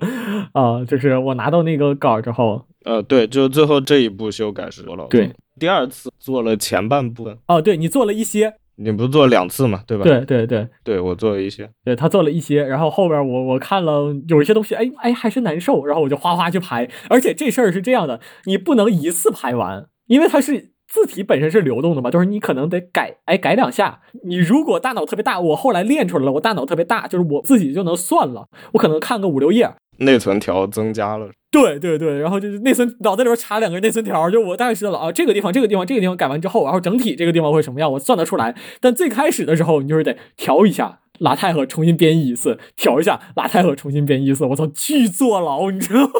啊、就是我拿到那个稿之后，呃，对，就最后这一步修改是罗老对第二次做了前半部分，哦，对你做了一些，你不是做了两次嘛，对吧？，对对对对我做了一些，对，他做了一些，然后后边我我看了有一些东西，哎哎还是难受，然后我就哗哗去排，而且这事儿是这样的，你不能一次排完，因为它是。字体本身是流动的嘛，就是你可能得改，哎，改两下。你如果大脑特别大，我后来练出来了，我大脑特别大，就是我自己就能算了，我可能看个五六页，内存条增加了，对对对，然后就是内存脑袋里边插两个内存条，就我大概知道了啊，这个地方、这个地方、这个地方改完之后，然后整体这个地方会什么样，我算得出来。但最开始的时候，你就是得调一下拉太和重新编译一次，调一下拉太和重新编译一次，我操，巨坐牢，你知道吗？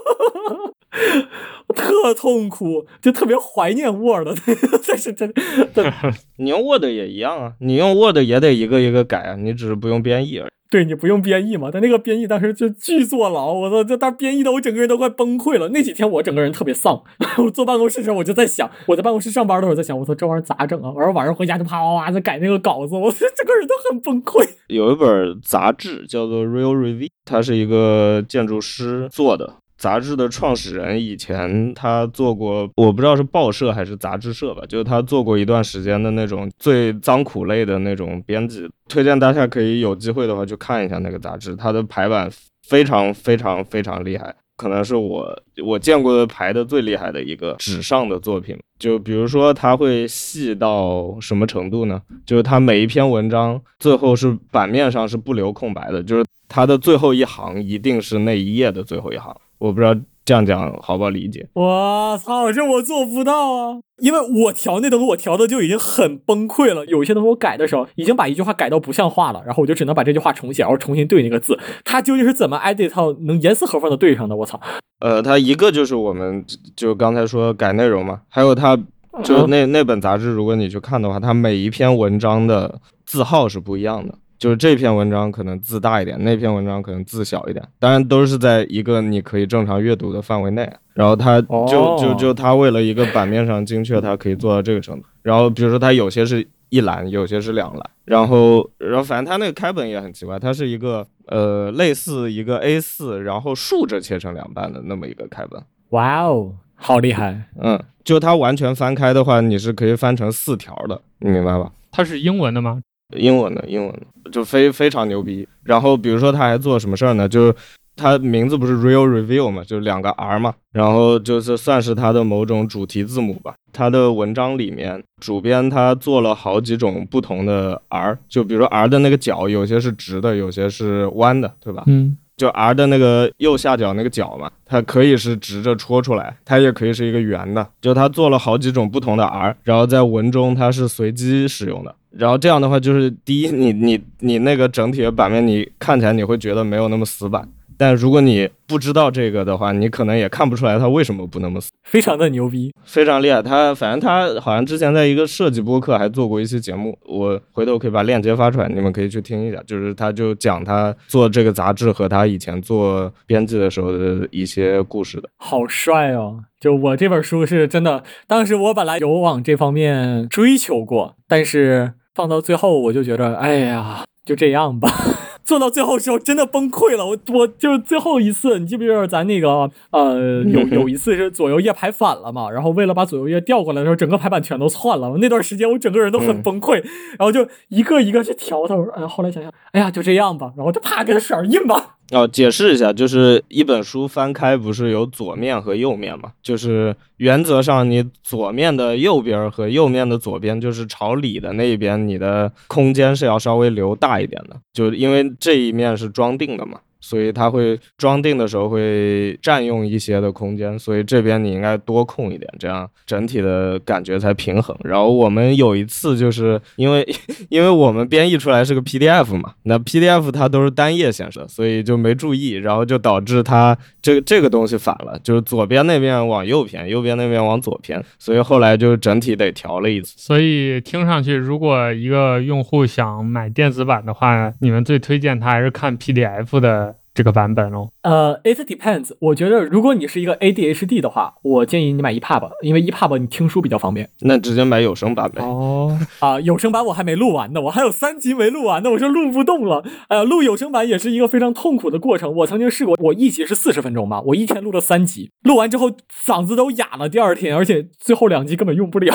我特痛苦，就特别怀念 Word，但是真的，你用 Word 也一样啊，你用 Word 也得一个一个改啊，你只是不用编译而已。对你不用编译嘛，但那个编译当时就巨坐牢，我操，这当编译的我整个人都快崩溃了。那几天我整个人特别丧，我坐办公室的时候我就在想，我在办公室上班的时候在想，我操，这玩意儿咋整啊？完了晚上回家就啪啪啪在改那个稿子，我整个人都很崩溃。有一本杂志叫做《Real Review》，它是一个建筑师做的。杂志的创始人以前他做过，我不知道是报社还是杂志社吧，就是他做过一段时间的那种最脏苦类的那种编辑。推荐大家可以有机会的话去看一下那个杂志，它的排版非常非常非常厉害，可能是我我见过的排的最厉害的一个纸上的作品。就比如说，它会细到什么程度呢？就是它每一篇文章最后是版面上是不留空白的，就是它的最后一行一定是那一页的最后一行。我不知道这样讲好不好理解。我操，这我做不到啊！因为我调那东西，我调的就已经很崩溃了。有一些东西我改的时候，已经把一句话改到不像话了，然后我就只能把这句话重写，然后重新对那个字。它究竟是怎么 edit 到能严丝合缝的对上的？我操！呃，它一个就是我们就刚才说改内容嘛，还有它就那那本杂志，如果你去看的话，它每一篇文章的字号是不一样的。就是这篇文章可能字大一点，那篇文章可能字小一点，当然都是在一个你可以正常阅读的范围内。然后它就就就它为了一个版面上精确，它可以做到这个程度。然后比如说它有些是一栏，有些是两栏，然后然后反正它那个开本也很奇怪，它是一个呃类似一个 A 四然后竖着切成两半的那么一个开本。哇哦，好厉害！嗯，就它完全翻开的话，你是可以翻成四条的，你明白吧？它是英文的吗？英文的，英文的，就非非常牛逼。然后比如说他还做什么事儿呢？就是他名字不是 Real Review 嘛，就是两个 R 嘛，然后就是算是他的某种主题字母吧。他的文章里面，主编他做了好几种不同的 R，就比如说 R 的那个角，有些是直的，有些是弯的，对吧？嗯，就 R 的那个右下角那个角嘛，它可以是直着戳出来，它也可以是一个圆的。就它做了好几种不同的 R，然后在文中它是随机使用的。然后这样的话，就是第一，你你你那个整体的版面，你看起来你会觉得没有那么死板。但如果你不知道这个的话，你可能也看不出来它为什么不那么死。非常的牛逼。非常厉害。他反正他好像之前在一个设计播客还做过一期节目，我回头可以把链接发出来，你们可以去听一下。就是他就讲他做这个杂志和他以前做编辑的时候的一些故事的。好帅哦！就我这本书是真的，当时我本来有往这方面追求过，但是放到最后我就觉得，哎呀，就这样吧。做到最后时候真的崩溃了。我我就是最后一次，你记不记得咱那个呃有有一次是左右页排反了嘛？然后为了把左右页调过来的时候，整个排版全都窜了。那段时间我整个人都很崩溃，然后就一个一个去调它。我说哎，后来想想，哎呀就这样吧，然后就啪给它使点印吧。哦，解释一下，就是一本书翻开不是有左面和右面嘛？就是原则上你左面的右边和右面的左边，就是朝里的那一边，你的空间是要稍微留大一点的，就因为这一面是装订的嘛。所以它会装订的时候会占用一些的空间，所以这边你应该多空一点，这样整体的感觉才平衡。然后我们有一次就是因为 因为我们编译出来是个 PDF 嘛，那 PDF 它都是单页显示，所以就没注意，然后就导致它这这个东西反了，就是左边那边往右偏，右边那边往左偏，所以后来就整体得调了一次。所以听上去，如果一个用户想买电子版的话，你们最推荐他还是看 PDF 的。这个版本哦，呃，it depends。我觉得如果你是一个 ADHD 的话，我建议你买 EPUB，因为 EPUB 你听书比较方便。那直接买有声版呗。哦，啊，有声版我还没录完呢，我还有三集没录完呢，我说录不动了。哎呀，录有声版也是一个非常痛苦的过程。我曾经试过，我一集是四十分钟嘛，我一天录了三集，录完之后嗓子都哑了，第二天，而且最后两集根本用不了，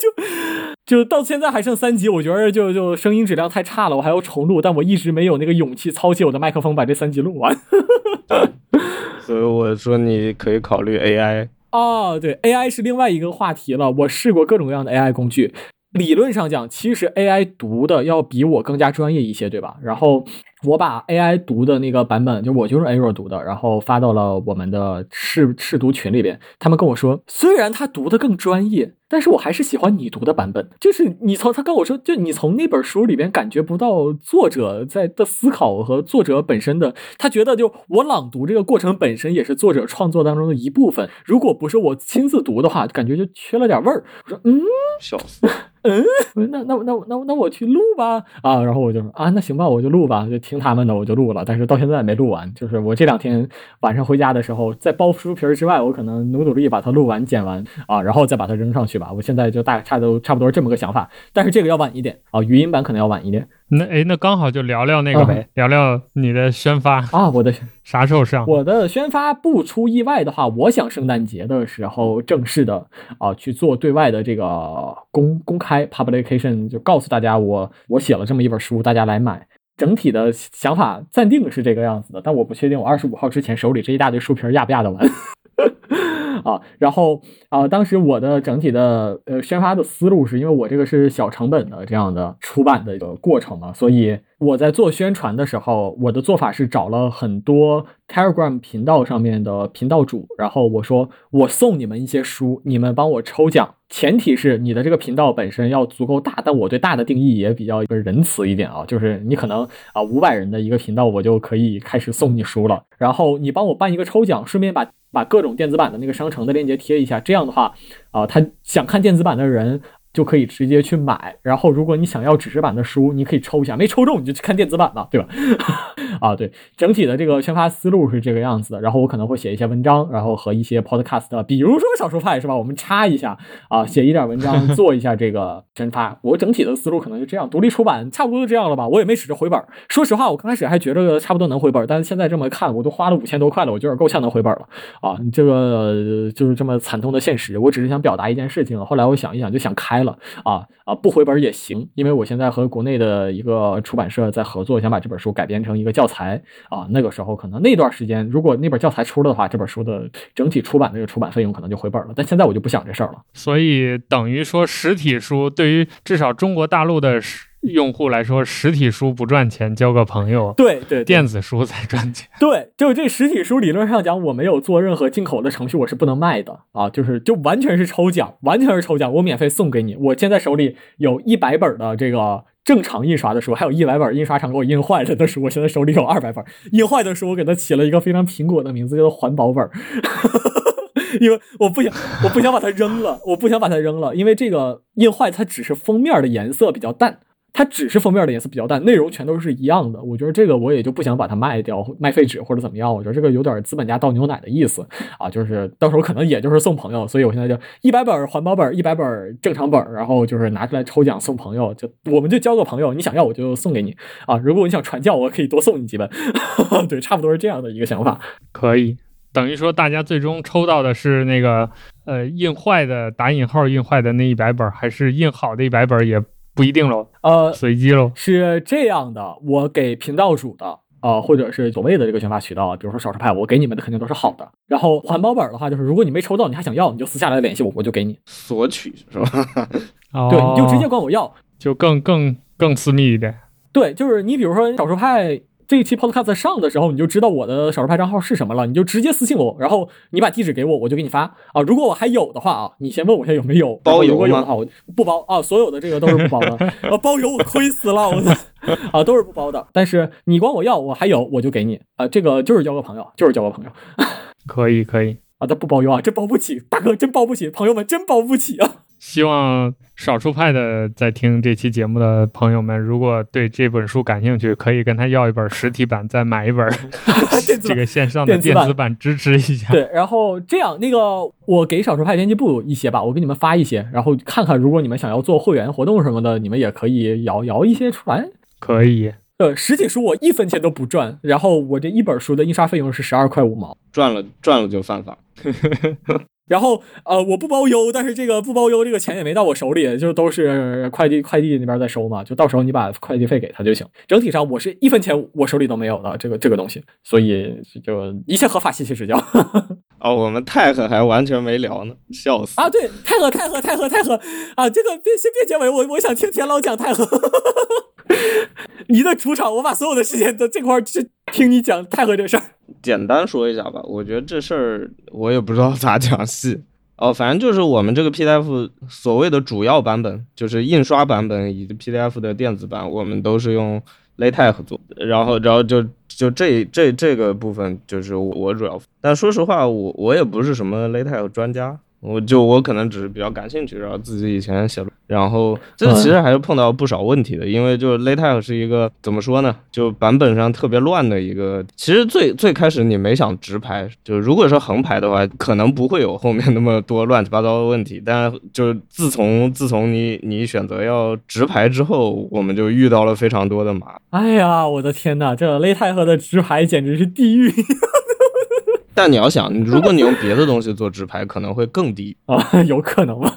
就。就到现在还剩三集，我觉得就就声音质量太差了，我还要重录，但我一直没有那个勇气操起我的麦克风把这三集录完。所以我说你可以考虑 AI 哦，对，AI 是另外一个话题了。我试过各种各样的 AI 工具，理论上讲，其实 AI 读的要比我更加专业一些，对吧？然后。我把 AI 读的那个版本，就我就是 Aero 读的，然后发到了我们的试试读群里边。他们跟我说，虽然他读的更专业，但是我还是喜欢你读的版本。就是你从他跟我说，就你从那本书里边感觉不到作者在的思考和作者本身的，他觉得就我朗读这个过程本身也是作者创作当中的一部分。如果不是我亲自读的话，感觉就缺了点味儿。我说，嗯，笑死，嗯，那那那那那我去录吧啊，然后我就说啊，那行吧，我就录吧，就听。他们的我就录了，但是到现在没录完。就是我这两天晚上回家的时候，在包书皮儿之外，我可能努努力把它录完、剪完啊，然后再把它扔上去吧。我现在就大概差都差不多这么个想法，但是这个要晚一点啊，语音版可能要晚一点。那哎，那刚好就聊聊那个呗，聊聊你的宣发啊，我的啥时候上？我的宣发不出意外的话，我想圣诞节的时候正式的啊去做对外的这个公公开 publication，就告诉大家我我写了这么一本书，大家来买。整体的想法暂定是这个样子的，但我不确定我二十五号之前手里这一大堆书皮压不压得完。啊。然后啊，当时我的整体的呃宣发的思路是因为我这个是小成本的这样的出版的一个过程嘛，所以。我在做宣传的时候，我的做法是找了很多 Telegram 频道上面的频道主，然后我说我送你们一些书，你们帮我抽奖，前提是你的这个频道本身要足够大，但我对大的定义也比较一个仁慈一点啊，就是你可能啊五百人的一个频道，我就可以开始送你书了，然后你帮我办一个抽奖，顺便把把各种电子版的那个商城的链接贴一下，这样的话啊，他想看电子版的人。就可以直接去买，然后如果你想要纸质版的书，你可以抽一下，没抽中你就去看电子版吧，对吧？啊，对，整体的这个宣发思路是这个样子的。然后我可能会写一些文章，然后和一些 podcast，比如说小说派是吧？我们插一下啊，写一点文章，做一下这个宣发。我整体的思路可能就这样，独立出版差不多就这样了吧？我也没指着回本。说实话，我刚开始还觉得差不多能回本，但是现在这么看，我都花了五千多块了，我觉得够呛能回本了啊！这个就是这么惨痛的现实。我只是想表达一件事情，后来我想一想，就想开了。啊啊，不回本也行，因为我现在和国内的一个出版社在合作，想把这本书改编成一个教材啊。那个时候可能那段时间，如果那本教材出了的话，这本书的整体出版这个出版费用可能就回本了。但现在我就不想这事儿了。所以等于说，实体书对于至少中国大陆的。用户来说，实体书不赚钱，交个朋友。对对，电子书才赚钱。对，就这实体书理论上讲，我没有做任何进口的程序，我是不能卖的啊。就是就完全是抽奖，完全是抽奖，我免费送给你。我现在手里有一百本的这个正常印刷的书，还有一百本印刷厂给我印坏了的书。我现在手里有二百本印坏的书，我给它起了一个非常苹果的名字，叫做环保本，因为我不想我不想把它扔了，我不想把它扔了，因为这个印坏它只是封面的颜色比较淡。它只是封面的颜色比较淡，内容全都是一样的。我觉得这个我也就不想把它卖掉，卖废纸或者怎么样。我觉得这个有点资本家倒牛奶的意思啊，就是到时候可能也就是送朋友。所以我现在就一百本环保本，一百本正常本，然后就是拿出来抽奖送朋友，就我们就交个朋友，你想要我就送给你啊。如果你想传教，我可以多送你几本。对，差不多是这样的一个想法。可以，等于说大家最终抽到的是那个呃印坏的打引号印坏的那一百本，还是印好的一百本也不一定喽，呃，随机喽。是这样的，我给频道主的。啊，或者是所谓的这个选发渠道，比如说少数派，我给你们的肯定都是好的。然后环保本的话，就是如果你没抽到，你还想要，你就私下来联系我，我就给你索取，是吧？对，你就直接管我要，就更更更私密一点。对，就是你比如说少数派。这一期 Podcast 上的时候，你就知道我的少数派账号是什么了，你就直接私信我，然后你把地址给我，我就给你发啊。如果我还有的话啊，你先问我一下有没有包邮吗？啊，不包啊，所有的这个都是不包的。啊，包邮我亏死了，我操啊，都是不包的。但是你管我要，我还有我就给你啊。这个就是交个朋友，就是交个朋友。可以可以啊，他不包邮啊，真包不起，大哥真包不起，朋友们真包不起啊。希望少数派的在听这期节目的朋友们，如果对这本书感兴趣，可以跟他要一本实体版，再买一本 这个线上的电子版支持一下。对，然后这样，那个我给少数派编辑部一些吧，我给你们发一些，然后看看，如果你们想要做会员活动什么的，你们也可以摇摇一些出来。可以。呃，实体书我一分钱都不赚，然后我这一本书的印刷费用是十二块五毛，赚了赚了就犯法。然后呃，我不包邮，但是这个不包邮，这个钱也没到我手里，就都是快递快递那边在收嘛，就到时候你把快递费给他就行。整体上我是一分钱我手里都没有的这个这个东西，所以就一切合法，信息指教。哦，我们太和还完全没聊呢，笑死啊！对，太和太和太和太和啊！这个别先别结尾，我我想听田老讲太和。你的主场，我把所有的时间在这块去听你讲太和这事儿。简单说一下吧，我觉得这事儿我也不知道咋讲细哦，反正就是我们这个 PDF 所谓的主要版本，就是印刷版本以及 PDF 的电子版，我们都是用 LaTeX 做，然后然后就就这这这个部分就是我主要，但说实话，我我也不是什么 LaTeX 专家。我就我可能只是比较感兴趣，然后自己以前写，然后这其实还是碰到不少问题的，因为就是 LaTeX 是一个怎么说呢，就版本上特别乱的一个。其实最最开始你没想直排，就如果说横排的话，可能不会有后面那么多乱七八糟的问题。但就是自从自从你你选择要直排之后，我们就遇到了非常多的麻。哎呀，我的天呐，这 LaTeX 的直排简直是地狱。但你要想，如果你用别的东西做直排，可能会更低 啊，有可能吗？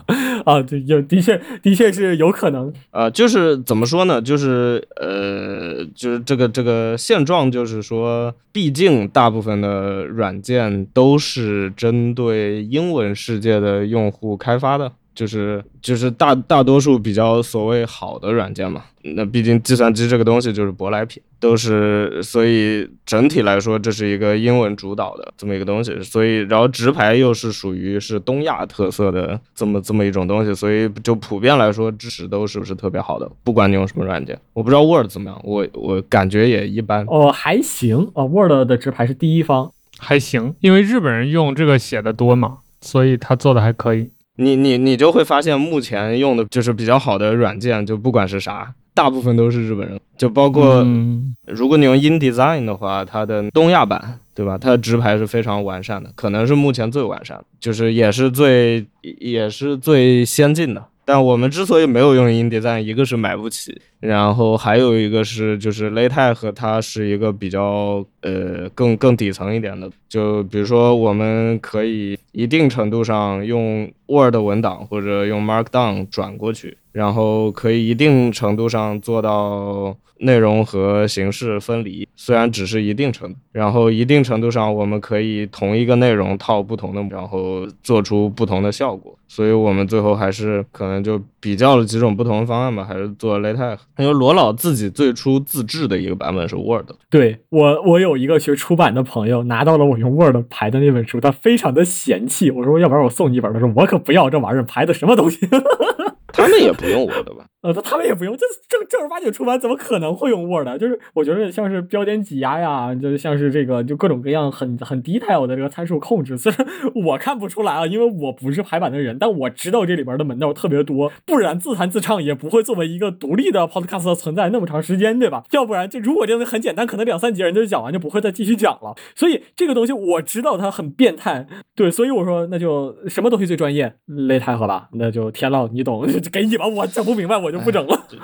啊，对，有的确，的确是有可能。啊，就是怎么说呢？就是呃，就是这个这个现状，就是说，毕竟大部分的软件都是针对英文世界的用户开发的。就是就是大大多数比较所谓好的软件嘛，那毕竟计算机这个东西就是舶来品，都是所以整体来说这是一个英文主导的这么一个东西，所以然后直排又是属于是东亚特色的这么这么一种东西，所以就普遍来说支持都是不是特别好的，不管你用什么软件，我不知道 Word 怎么样，我我感觉也一般。哦，还行啊，Word 的直排是第一方，还行，因为日本人用这个写的多嘛，所以他做的还可以。你你你就会发现，目前用的就是比较好的软件，就不管是啥，大部分都是日本人。就包括，如果你用 InDesign 的话，它的东亚版，对吧？它的直排是非常完善的，可能是目前最完善的，就是也是最也是最先进的。但我们之所以没有用 InDesign，一个是买不起，然后还有一个是就是 LaTeX 它是一个比较呃更更底层一点的，就比如说我们可以一定程度上用 Word 文档或者用 Markdown 转过去，然后可以一定程度上做到。内容和形式分离，虽然只是一定程度，然后一定程度上，我们可以同一个内容套不同的，然后做出不同的效果。所以我们最后还是可能就比较了几种不同的方案吧，还是做 LaTeX。因为罗老自己最初自制的一个版本是 Word。对我，我有一个学出版的朋友拿到了我用 Word 排的那本书，他非常的嫌弃。我说要不然我送你一本，他说我可不要这玩意儿排的什么东西。他们也不用 Word 吧？呃，他他们也不用，这正正儿八经出版，怎么可能会用 Word？就是我觉得像是标点挤压呀，就像是这个就各种各样很很 detail 的这个参数控制，虽然 我看不出来啊，因为我不是排版的人，但我知道这里边的门道特别多，不然自弹自唱也不会作为一个独立的 podcast 存在那么长时间，对吧？要不然就如果这东西很简单，可能两三节人就讲完，就不会再继续讲了。所以这个东西我知道它很变态，对，所以我说那就什么东西最专业？擂台河吧，那就天浪，你懂，给你吧，我整不明白我就不整了。就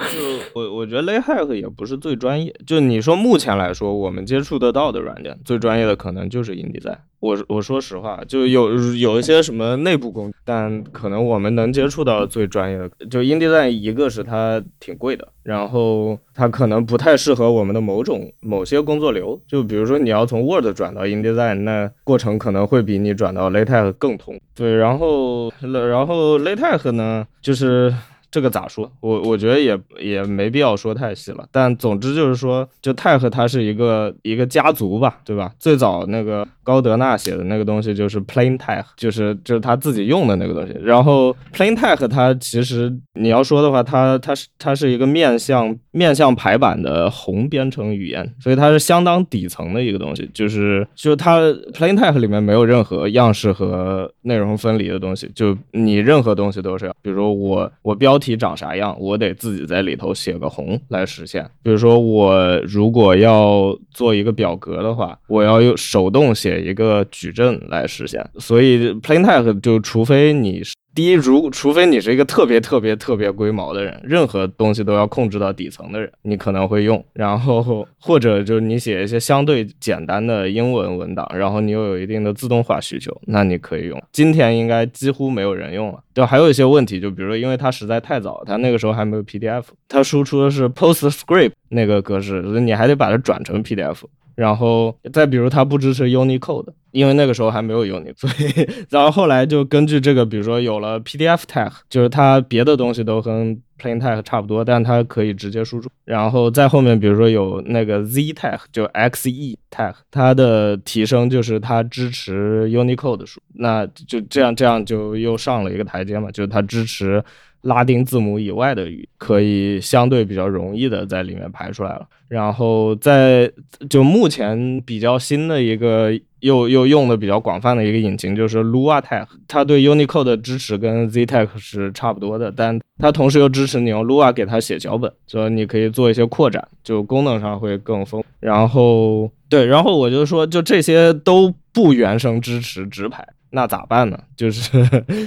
我我觉得 Layhack 也不是最专业，就你说目前来说，我们接触得到的软件最专业的可能就是 InDesign。我我说实话，就有有一些什么内部工，但可能我们能接触到最专业的，就 InDesign 一个是它挺贵的，然后它可能不太适合我们的某种某些工作流，就比如说你要从 Word 转到 InDesign，那过程可能会比你转到 LaTeX 更痛。对，然后然后 LaTeX 呢，就是。这个咋说？我我觉得也也没必要说太细了。但总之就是说，就泰和它是一个一个家族吧，对吧？最早那个高德纳写的那个东西就是 Plain Tech，就是就是他自己用的那个东西。然后 Plain Tech 它其实你要说的话，它它是它是一个面向面向排版的宏编程语言，所以它是相当底层的一个东西。就是就它 Plain Tech 里面没有任何样式和内容分离的东西，就你任何东西都是，比如说我我标题。体长啥样，我得自己在里头写个红来实现。比如说，我如果要做一个表格的话，我要用手动写一个矩阵来实现。所以，Plain Text 就除非你是。第一，如除非你是一个特别特别特别龟毛的人，任何东西都要控制到底层的人，你可能会用。然后或者就是你写一些相对简单的英文文档，然后你又有一定的自动化需求，那你可以用。今天应该几乎没有人用了。就还有一些问题，就比如说，因为它实在太早，它那个时候还没有 PDF，它输出的是 PostScript 那个格式，所以你还得把它转成 PDF。然后再比如它不支持 Unicode，因为那个时候还没有 Unicode，所以然后后来就根据这个，比如说有了 PDF tag，就是它别的东西都跟 Plain tag 差不多，但它可以直接输出。然后在后面，比如说有那个 Z tag，就 XE tag，它的提升就是它支持 Unicode 输，那就这样这样就又上了一个台阶嘛，就是它支持。拉丁字母以外的语可以相对比较容易的在里面排出来了，然后在就目前比较新的一个又又用的比较广泛的一个引擎就是 Lua Tech，它对 Unicode 的支持跟 Z Tech 是差不多的，但它同时又支持你用 Lua 给它写脚本，所以你可以做一些扩展，就功能上会更丰。然后对，然后我就说，就这些都不原生支持直排。那咋办呢？就是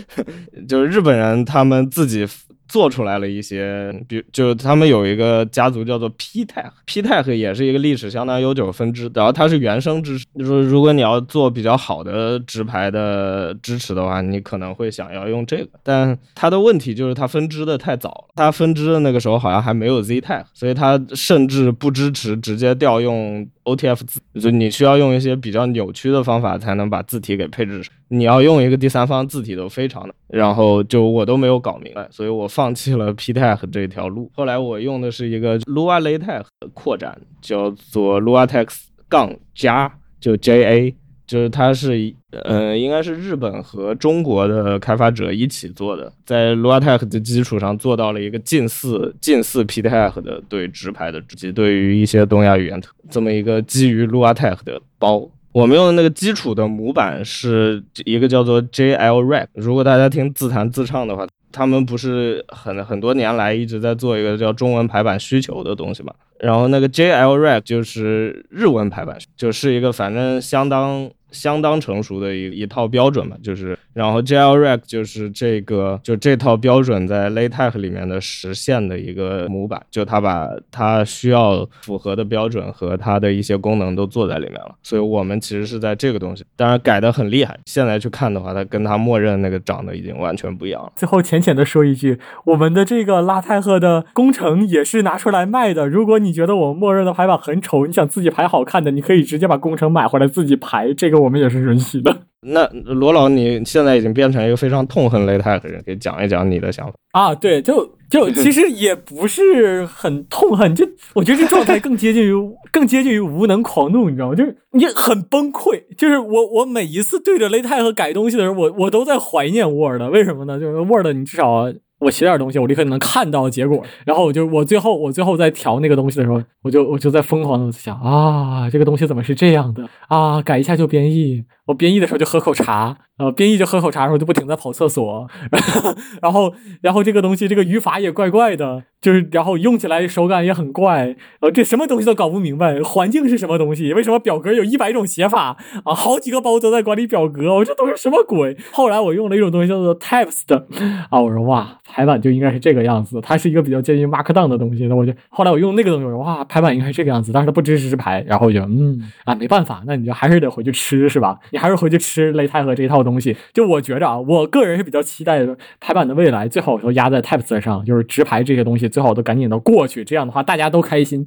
就是日本人他们自己做出来了一些，比就他们有一个家族叫做 PTEC，PTEC 也是一个历史相当悠久分支，然后它是原生支持。就是如果你要做比较好的直排的支持的话，你可能会想要用这个，但它的问题就是它分支的太早了，它分支的那个时候好像还没有 ZTEC，所以它甚至不支持直接调用。OTF 字，就你需要用一些比较扭曲的方法才能把字体给配置上。你要用一个第三方字体都非常的，然后就我都没有搞明白，所以我放弃了 ptec 这条路。后来我用的是一个 Lua LaTeX 扩展，叫做 LuaTeX 杠加，就 JA。就是它是，呃，应该是日本和中国的开发者一起做的，在 LuaTeX 的基础上做到了一个近似近似 PTech 的对直排的，及对于一些东亚语言这么一个基于 LuaTeX 的包。我们用的那个基础的模板是一个叫做 JLRAC。如果大家听自弹自唱的话，他们不是很很多年来一直在做一个叫中文排版需求的东西嘛？然后那个 JLRAC 就是日文排版，就是一个反正相当。相当成熟的一一套标准嘛，就是，然后 JLRack 就是这个，就这套标准在 LaTeX 里面的实现的一个模板，就它把它需要符合的标准和它的一些功能都做在里面了。所以我们其实是在这个东西，当然改的很厉害。现在去看的话，它跟它默认那个长得已经完全不一样了。最后浅浅的说一句，我们的这个拉泰赫的工程也是拿出来卖的。如果你觉得我们默认的排版很丑，你想自己排好看的，你可以直接把工程买回来自己排这个。我们也是允许的。那罗老，你现在已经变成一个非常痛恨雷泰的人，给讲一讲你的想法啊？对，就就其实也不是很痛恨，就我觉得这状态更接近于 更接近于无能狂怒，你知道吗？就是你很崩溃，就是我我每一次对着雷泰和改东西的时候，我我都在怀念 Word，为什么呢？就是 Word，你至少我写点东西，我立刻能看到结果。然后我就我最后我最后在调那个东西的时候，我就我就在疯狂的想啊，这个东西怎么是这样的啊？改一下就编译。我编译的时候就喝口茶，呃，编译就喝口茶的时候就不停在跑厕所，然后然后这个东西这个语法也怪怪的，就是然后用起来手感也很怪，呃，这什么东西都搞不明白。环境是什么东西？为什么表格有一百种写法啊？好几个包都在管理表格，我这都是什么鬼？后来我用了一种东西叫做 Types 的啊，我说哇，排版就应该是这个样子，它是一个比较接近 Markdown 的东西。那我就后来我用那个东西，我说哇，排版应该是这个样子，但是它不支持直排，然后我就嗯啊，没办法，那你就还是得回去吃是吧？你还是回去吃擂台和这一套东西。就我觉着啊，我个人是比较期待排版的未来，最好都压在 Types 上，就是直排这些东西最好都赶紧的过去。这样的话，大家都开心。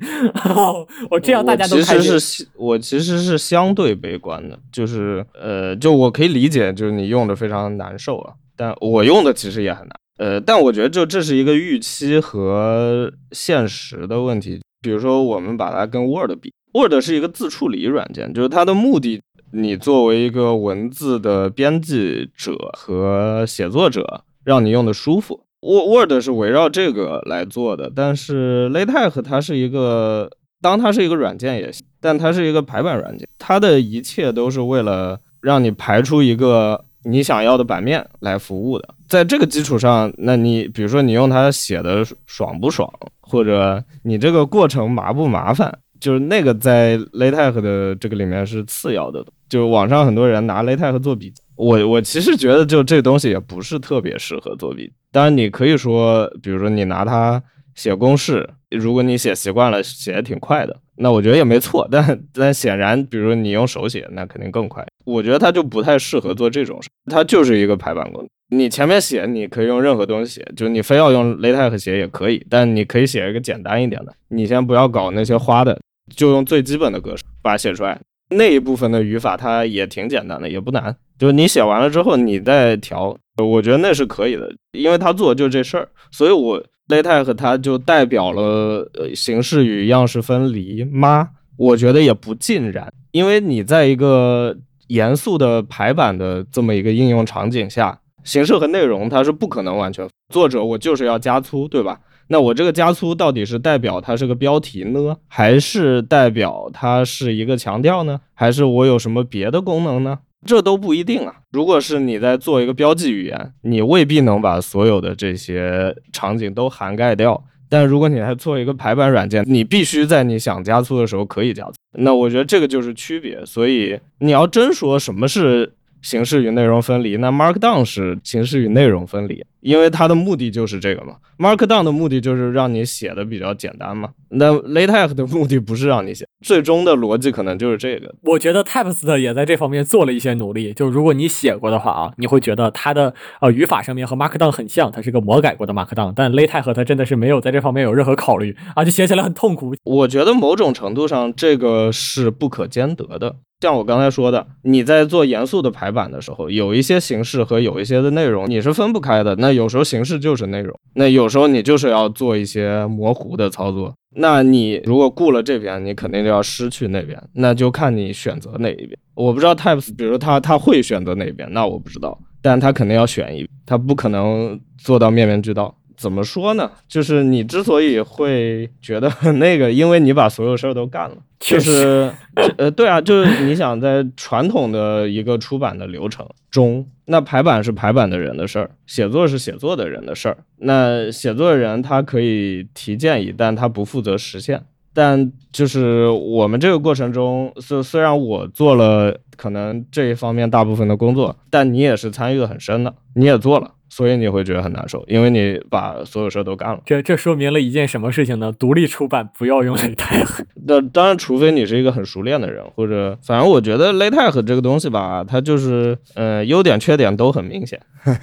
我这样大家都开心。其实是我其实是相对悲观的，就是呃，就我可以理解，就是你用的非常难受啊，但我用的其实也很难。呃，但我觉得就这是一个预期和现实的问题。比如说，我们把它跟 Word 比，Word 是一个自处理软件，就是它的目的。你作为一个文字的编辑者和写作者，让你用的舒服。Word 是围绕这个来做的，但是 LaTeX 它是一个，当它是一个软件也行，但它是一个排版软件，它的一切都是为了让你排出一个你想要的版面来服务的。在这个基础上，那你比如说你用它写的爽不爽，或者你这个过程麻不麻烦？就是那个在 LaTeX 的这个里面是次要的，就网上很多人拿 LaTeX 做笔记，我我其实觉得就这东西也不是特别适合作笔。当然你可以说，比如说你拿它写公式，如果你写习惯了，写的挺快的，那我觉得也没错。但但显然，比如说你用手写，那肯定更快。我觉得它就不太适合做这种事，它就是一个排版工具。你前面写，你可以用任何东西写，就你非要用 LaTeX 写也可以，但你可以写一个简单一点的，你先不要搞那些花的。就用最基本的格式把它写出来，那一部分的语法它也挺简单的，也不难。就是你写完了之后，你再调，我觉得那是可以的，因为他做就这事儿。所以，我 LaTeX 它就代表了呃形式与样式分离吗？我觉得也不尽然，因为你在一个严肃的排版的这么一个应用场景下，形式和内容它是不可能完全。作者我就是要加粗，对吧？那我这个加粗到底是代表它是个标题呢，还是代表它是一个强调呢？还是我有什么别的功能呢？这都不一定啊。如果是你在做一个标记语言，你未必能把所有的这些场景都涵盖掉。但如果你在做一个排版软件，你必须在你想加粗的时候可以加粗。那我觉得这个就是区别。所以你要真说什么是？形式与内容分离，那 Markdown 是形式与内容分离，因为它的目的就是这个嘛。Markdown 的目的就是让你写的比较简单嘛。那 LaTeX 的目的不是让你写，最终的逻辑可能就是这个。我觉得 Types 也在这方面做了一些努力。就如果你写过的话啊，你会觉得它的呃语法上面和 Markdown 很像，它是个魔改过的 Markdown。但 LaTeX 它真的是没有在这方面有任何考虑啊，就写起来很痛苦。我觉得某种程度上这个是不可兼得的。像我刚才说的，你在做严肃的排版的时候，有一些形式和有一些的内容你是分不开的。那有时候形式就是内容，那有时候你就是要做一些模糊的操作。那你如果顾了这边，你肯定就要失去那边，那就看你选择哪一边。我不知道 Types，比如他他会选择哪边，那我不知道，但他肯定要选一，他不可能做到面面俱到。怎么说呢？就是你之所以会觉得很那个，因为你把所有事儿都干了。就是，呃，对啊，就是你想在传统的一个出版的流程中，那排版是排版的人的事儿，写作是写作的人的事儿。那写作的人他可以提建议，但他不负责实现。但就是我们这个过程中，虽虽然我做了可能这一方面大部分的工作，但你也是参与的很深的，你也做了。所以你会觉得很难受，因为你把所有事儿都干了。这这说明了一件什么事情呢？独立出版不要用 LaTeX。那当然，除非你是一个很熟练的人，或者反正我觉得 LaTeX 这个东西吧，它就是呃优点缺点都很明显。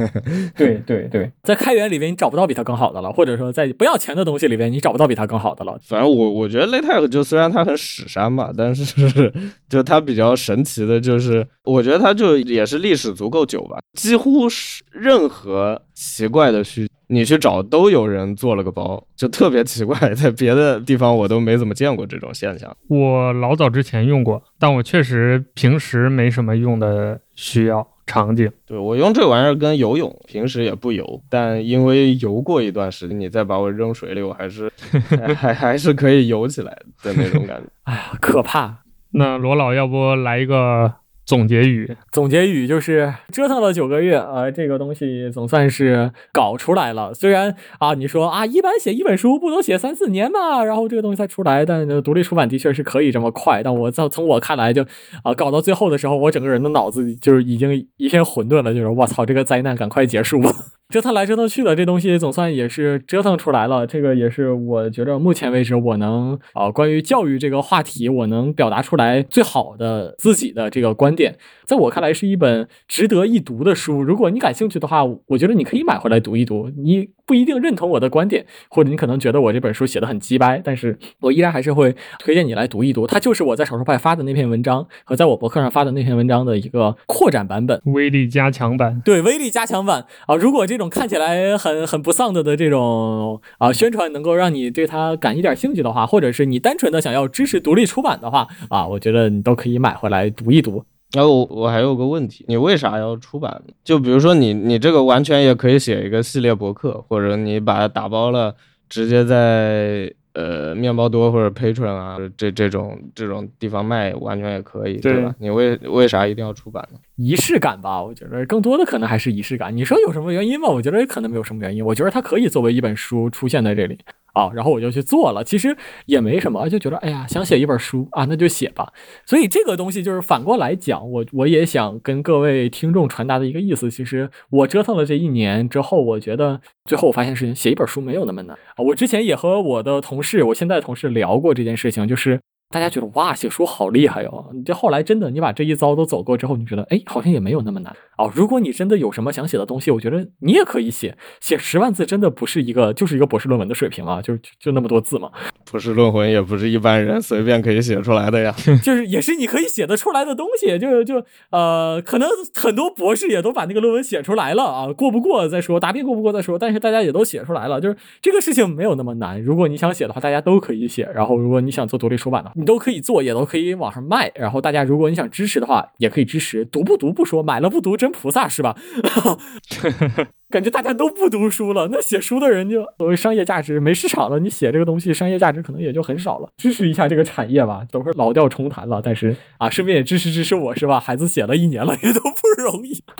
对对对，在开源里面你找不到比它更好的了，或者说在不要钱的东西里面你找不到比它更好的了。反正我我觉得 LaTeX 就虽然它很屎山吧，但是 就它比较神奇的就是，我觉得它就也是历史足够久吧，几乎是任何。奇怪的需，你去找都有人做了个包，就特别奇怪，在别的地方我都没怎么见过这种现象。我老早之前用过，但我确实平时没什么用的需要。场景。对我用这玩意儿跟游泳，平时也不游，但因为游过一段时间，你再把我扔水里，我还是 还还还是可以游起来的那种感觉。哎呀，可怕！那罗老要不来一个总结语？总结语就是折腾了九个月啊、这个东西总算是搞出来了。虽然啊，你说啊，一般写一本书不都写三四年嘛，然后这个东西才出来，但独立出版的确是可以这么快。但我在从我看来就，啊，搞到最后的时候，我整个人的脑子就是已经一片混沌了，就是我操，这个灾难赶快结束吧。折腾来折腾去的，这东西总算也是折腾出来了。这个也是我觉得目前为止我能啊、关于教育这个话题，我能表达出来最好的自己的这个观点。在我看来是一本值得一读的书。如果你感兴趣的话，我觉得你可以买回来读一读。你不一定认同我的观点，或者你可能觉得我这本书写的很鸡掰，但是我依然还是会推荐你来读一读。它就是我在少数派发的那篇文章和在我博客上发的那篇文章的一个扩展版本。威力加强版。对威力加强版啊，如果这种看起来很很不丧的的这种啊宣传能够让你对它感一点兴趣的话，或者是你单纯的想要支持独立出版的话啊，我觉得你都可以买回来读一读。然后我我还有个问题，你为啥要出版？就比如说你你这个完全也可以写一个系列博客，或者你把它打包了，直接在呃面包多或者 Patreon 啊这这种这种地方卖，完全也可以，对对吧？你为为啥一定要出版呢？仪式感吧，我觉得更多的可能还是仪式感。你说有什么原因吗？我觉得可能没有什么原因。我觉得它可以作为一本书出现在这里啊，然后我就去做了。其实也没什么，就觉得哎呀，想写一本书啊，那就写吧。所以这个东西就是反过来讲，我我也想跟各位听众传达的一个意思。其实我折腾了这一年之后，我觉得最后我发现是写一本书没有那么难啊。我之前也和我的同事，我现在同事聊过这件事情，就是。大家觉得哇，写书好厉害哟！你这后来真的，你把这一遭都走过之后，你觉得哎，好像也没有那么难哦。如果你真的有什么想写的东西，我觉得你也可以写，写十万字真的不是一个，就是一个博士论文的水平啊，就就就那么多字嘛，博士论文，也不是一般人随便可以写出来的呀。就是也是你可以写得出来的东西，就就呃，可能很多博士也都把那个论文写出来了啊，过不过再说，答辩过不过再说，但是大家也都写出来了，就是这个事情没有那么难。如果你想写的话，大家都可以写，然后如果你想做独立出版的话，你都可以做，也都可以网上卖。然后大家如果你想支持的话，也可以支持，读不读不说，买了不读真菩萨是吧？感觉大家都不读书了，那写书的人就所谓商业价值没市场了，你写这个东西商业价值可能也就很少了。支持一下这个产业吧，都是老调重弹了，但是啊，顺便也支持支持我是吧？孩子写了一年了，也都不容易。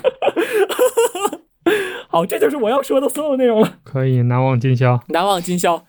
好，这就是我要说的所有内容了。可以难忘今宵。难忘今宵，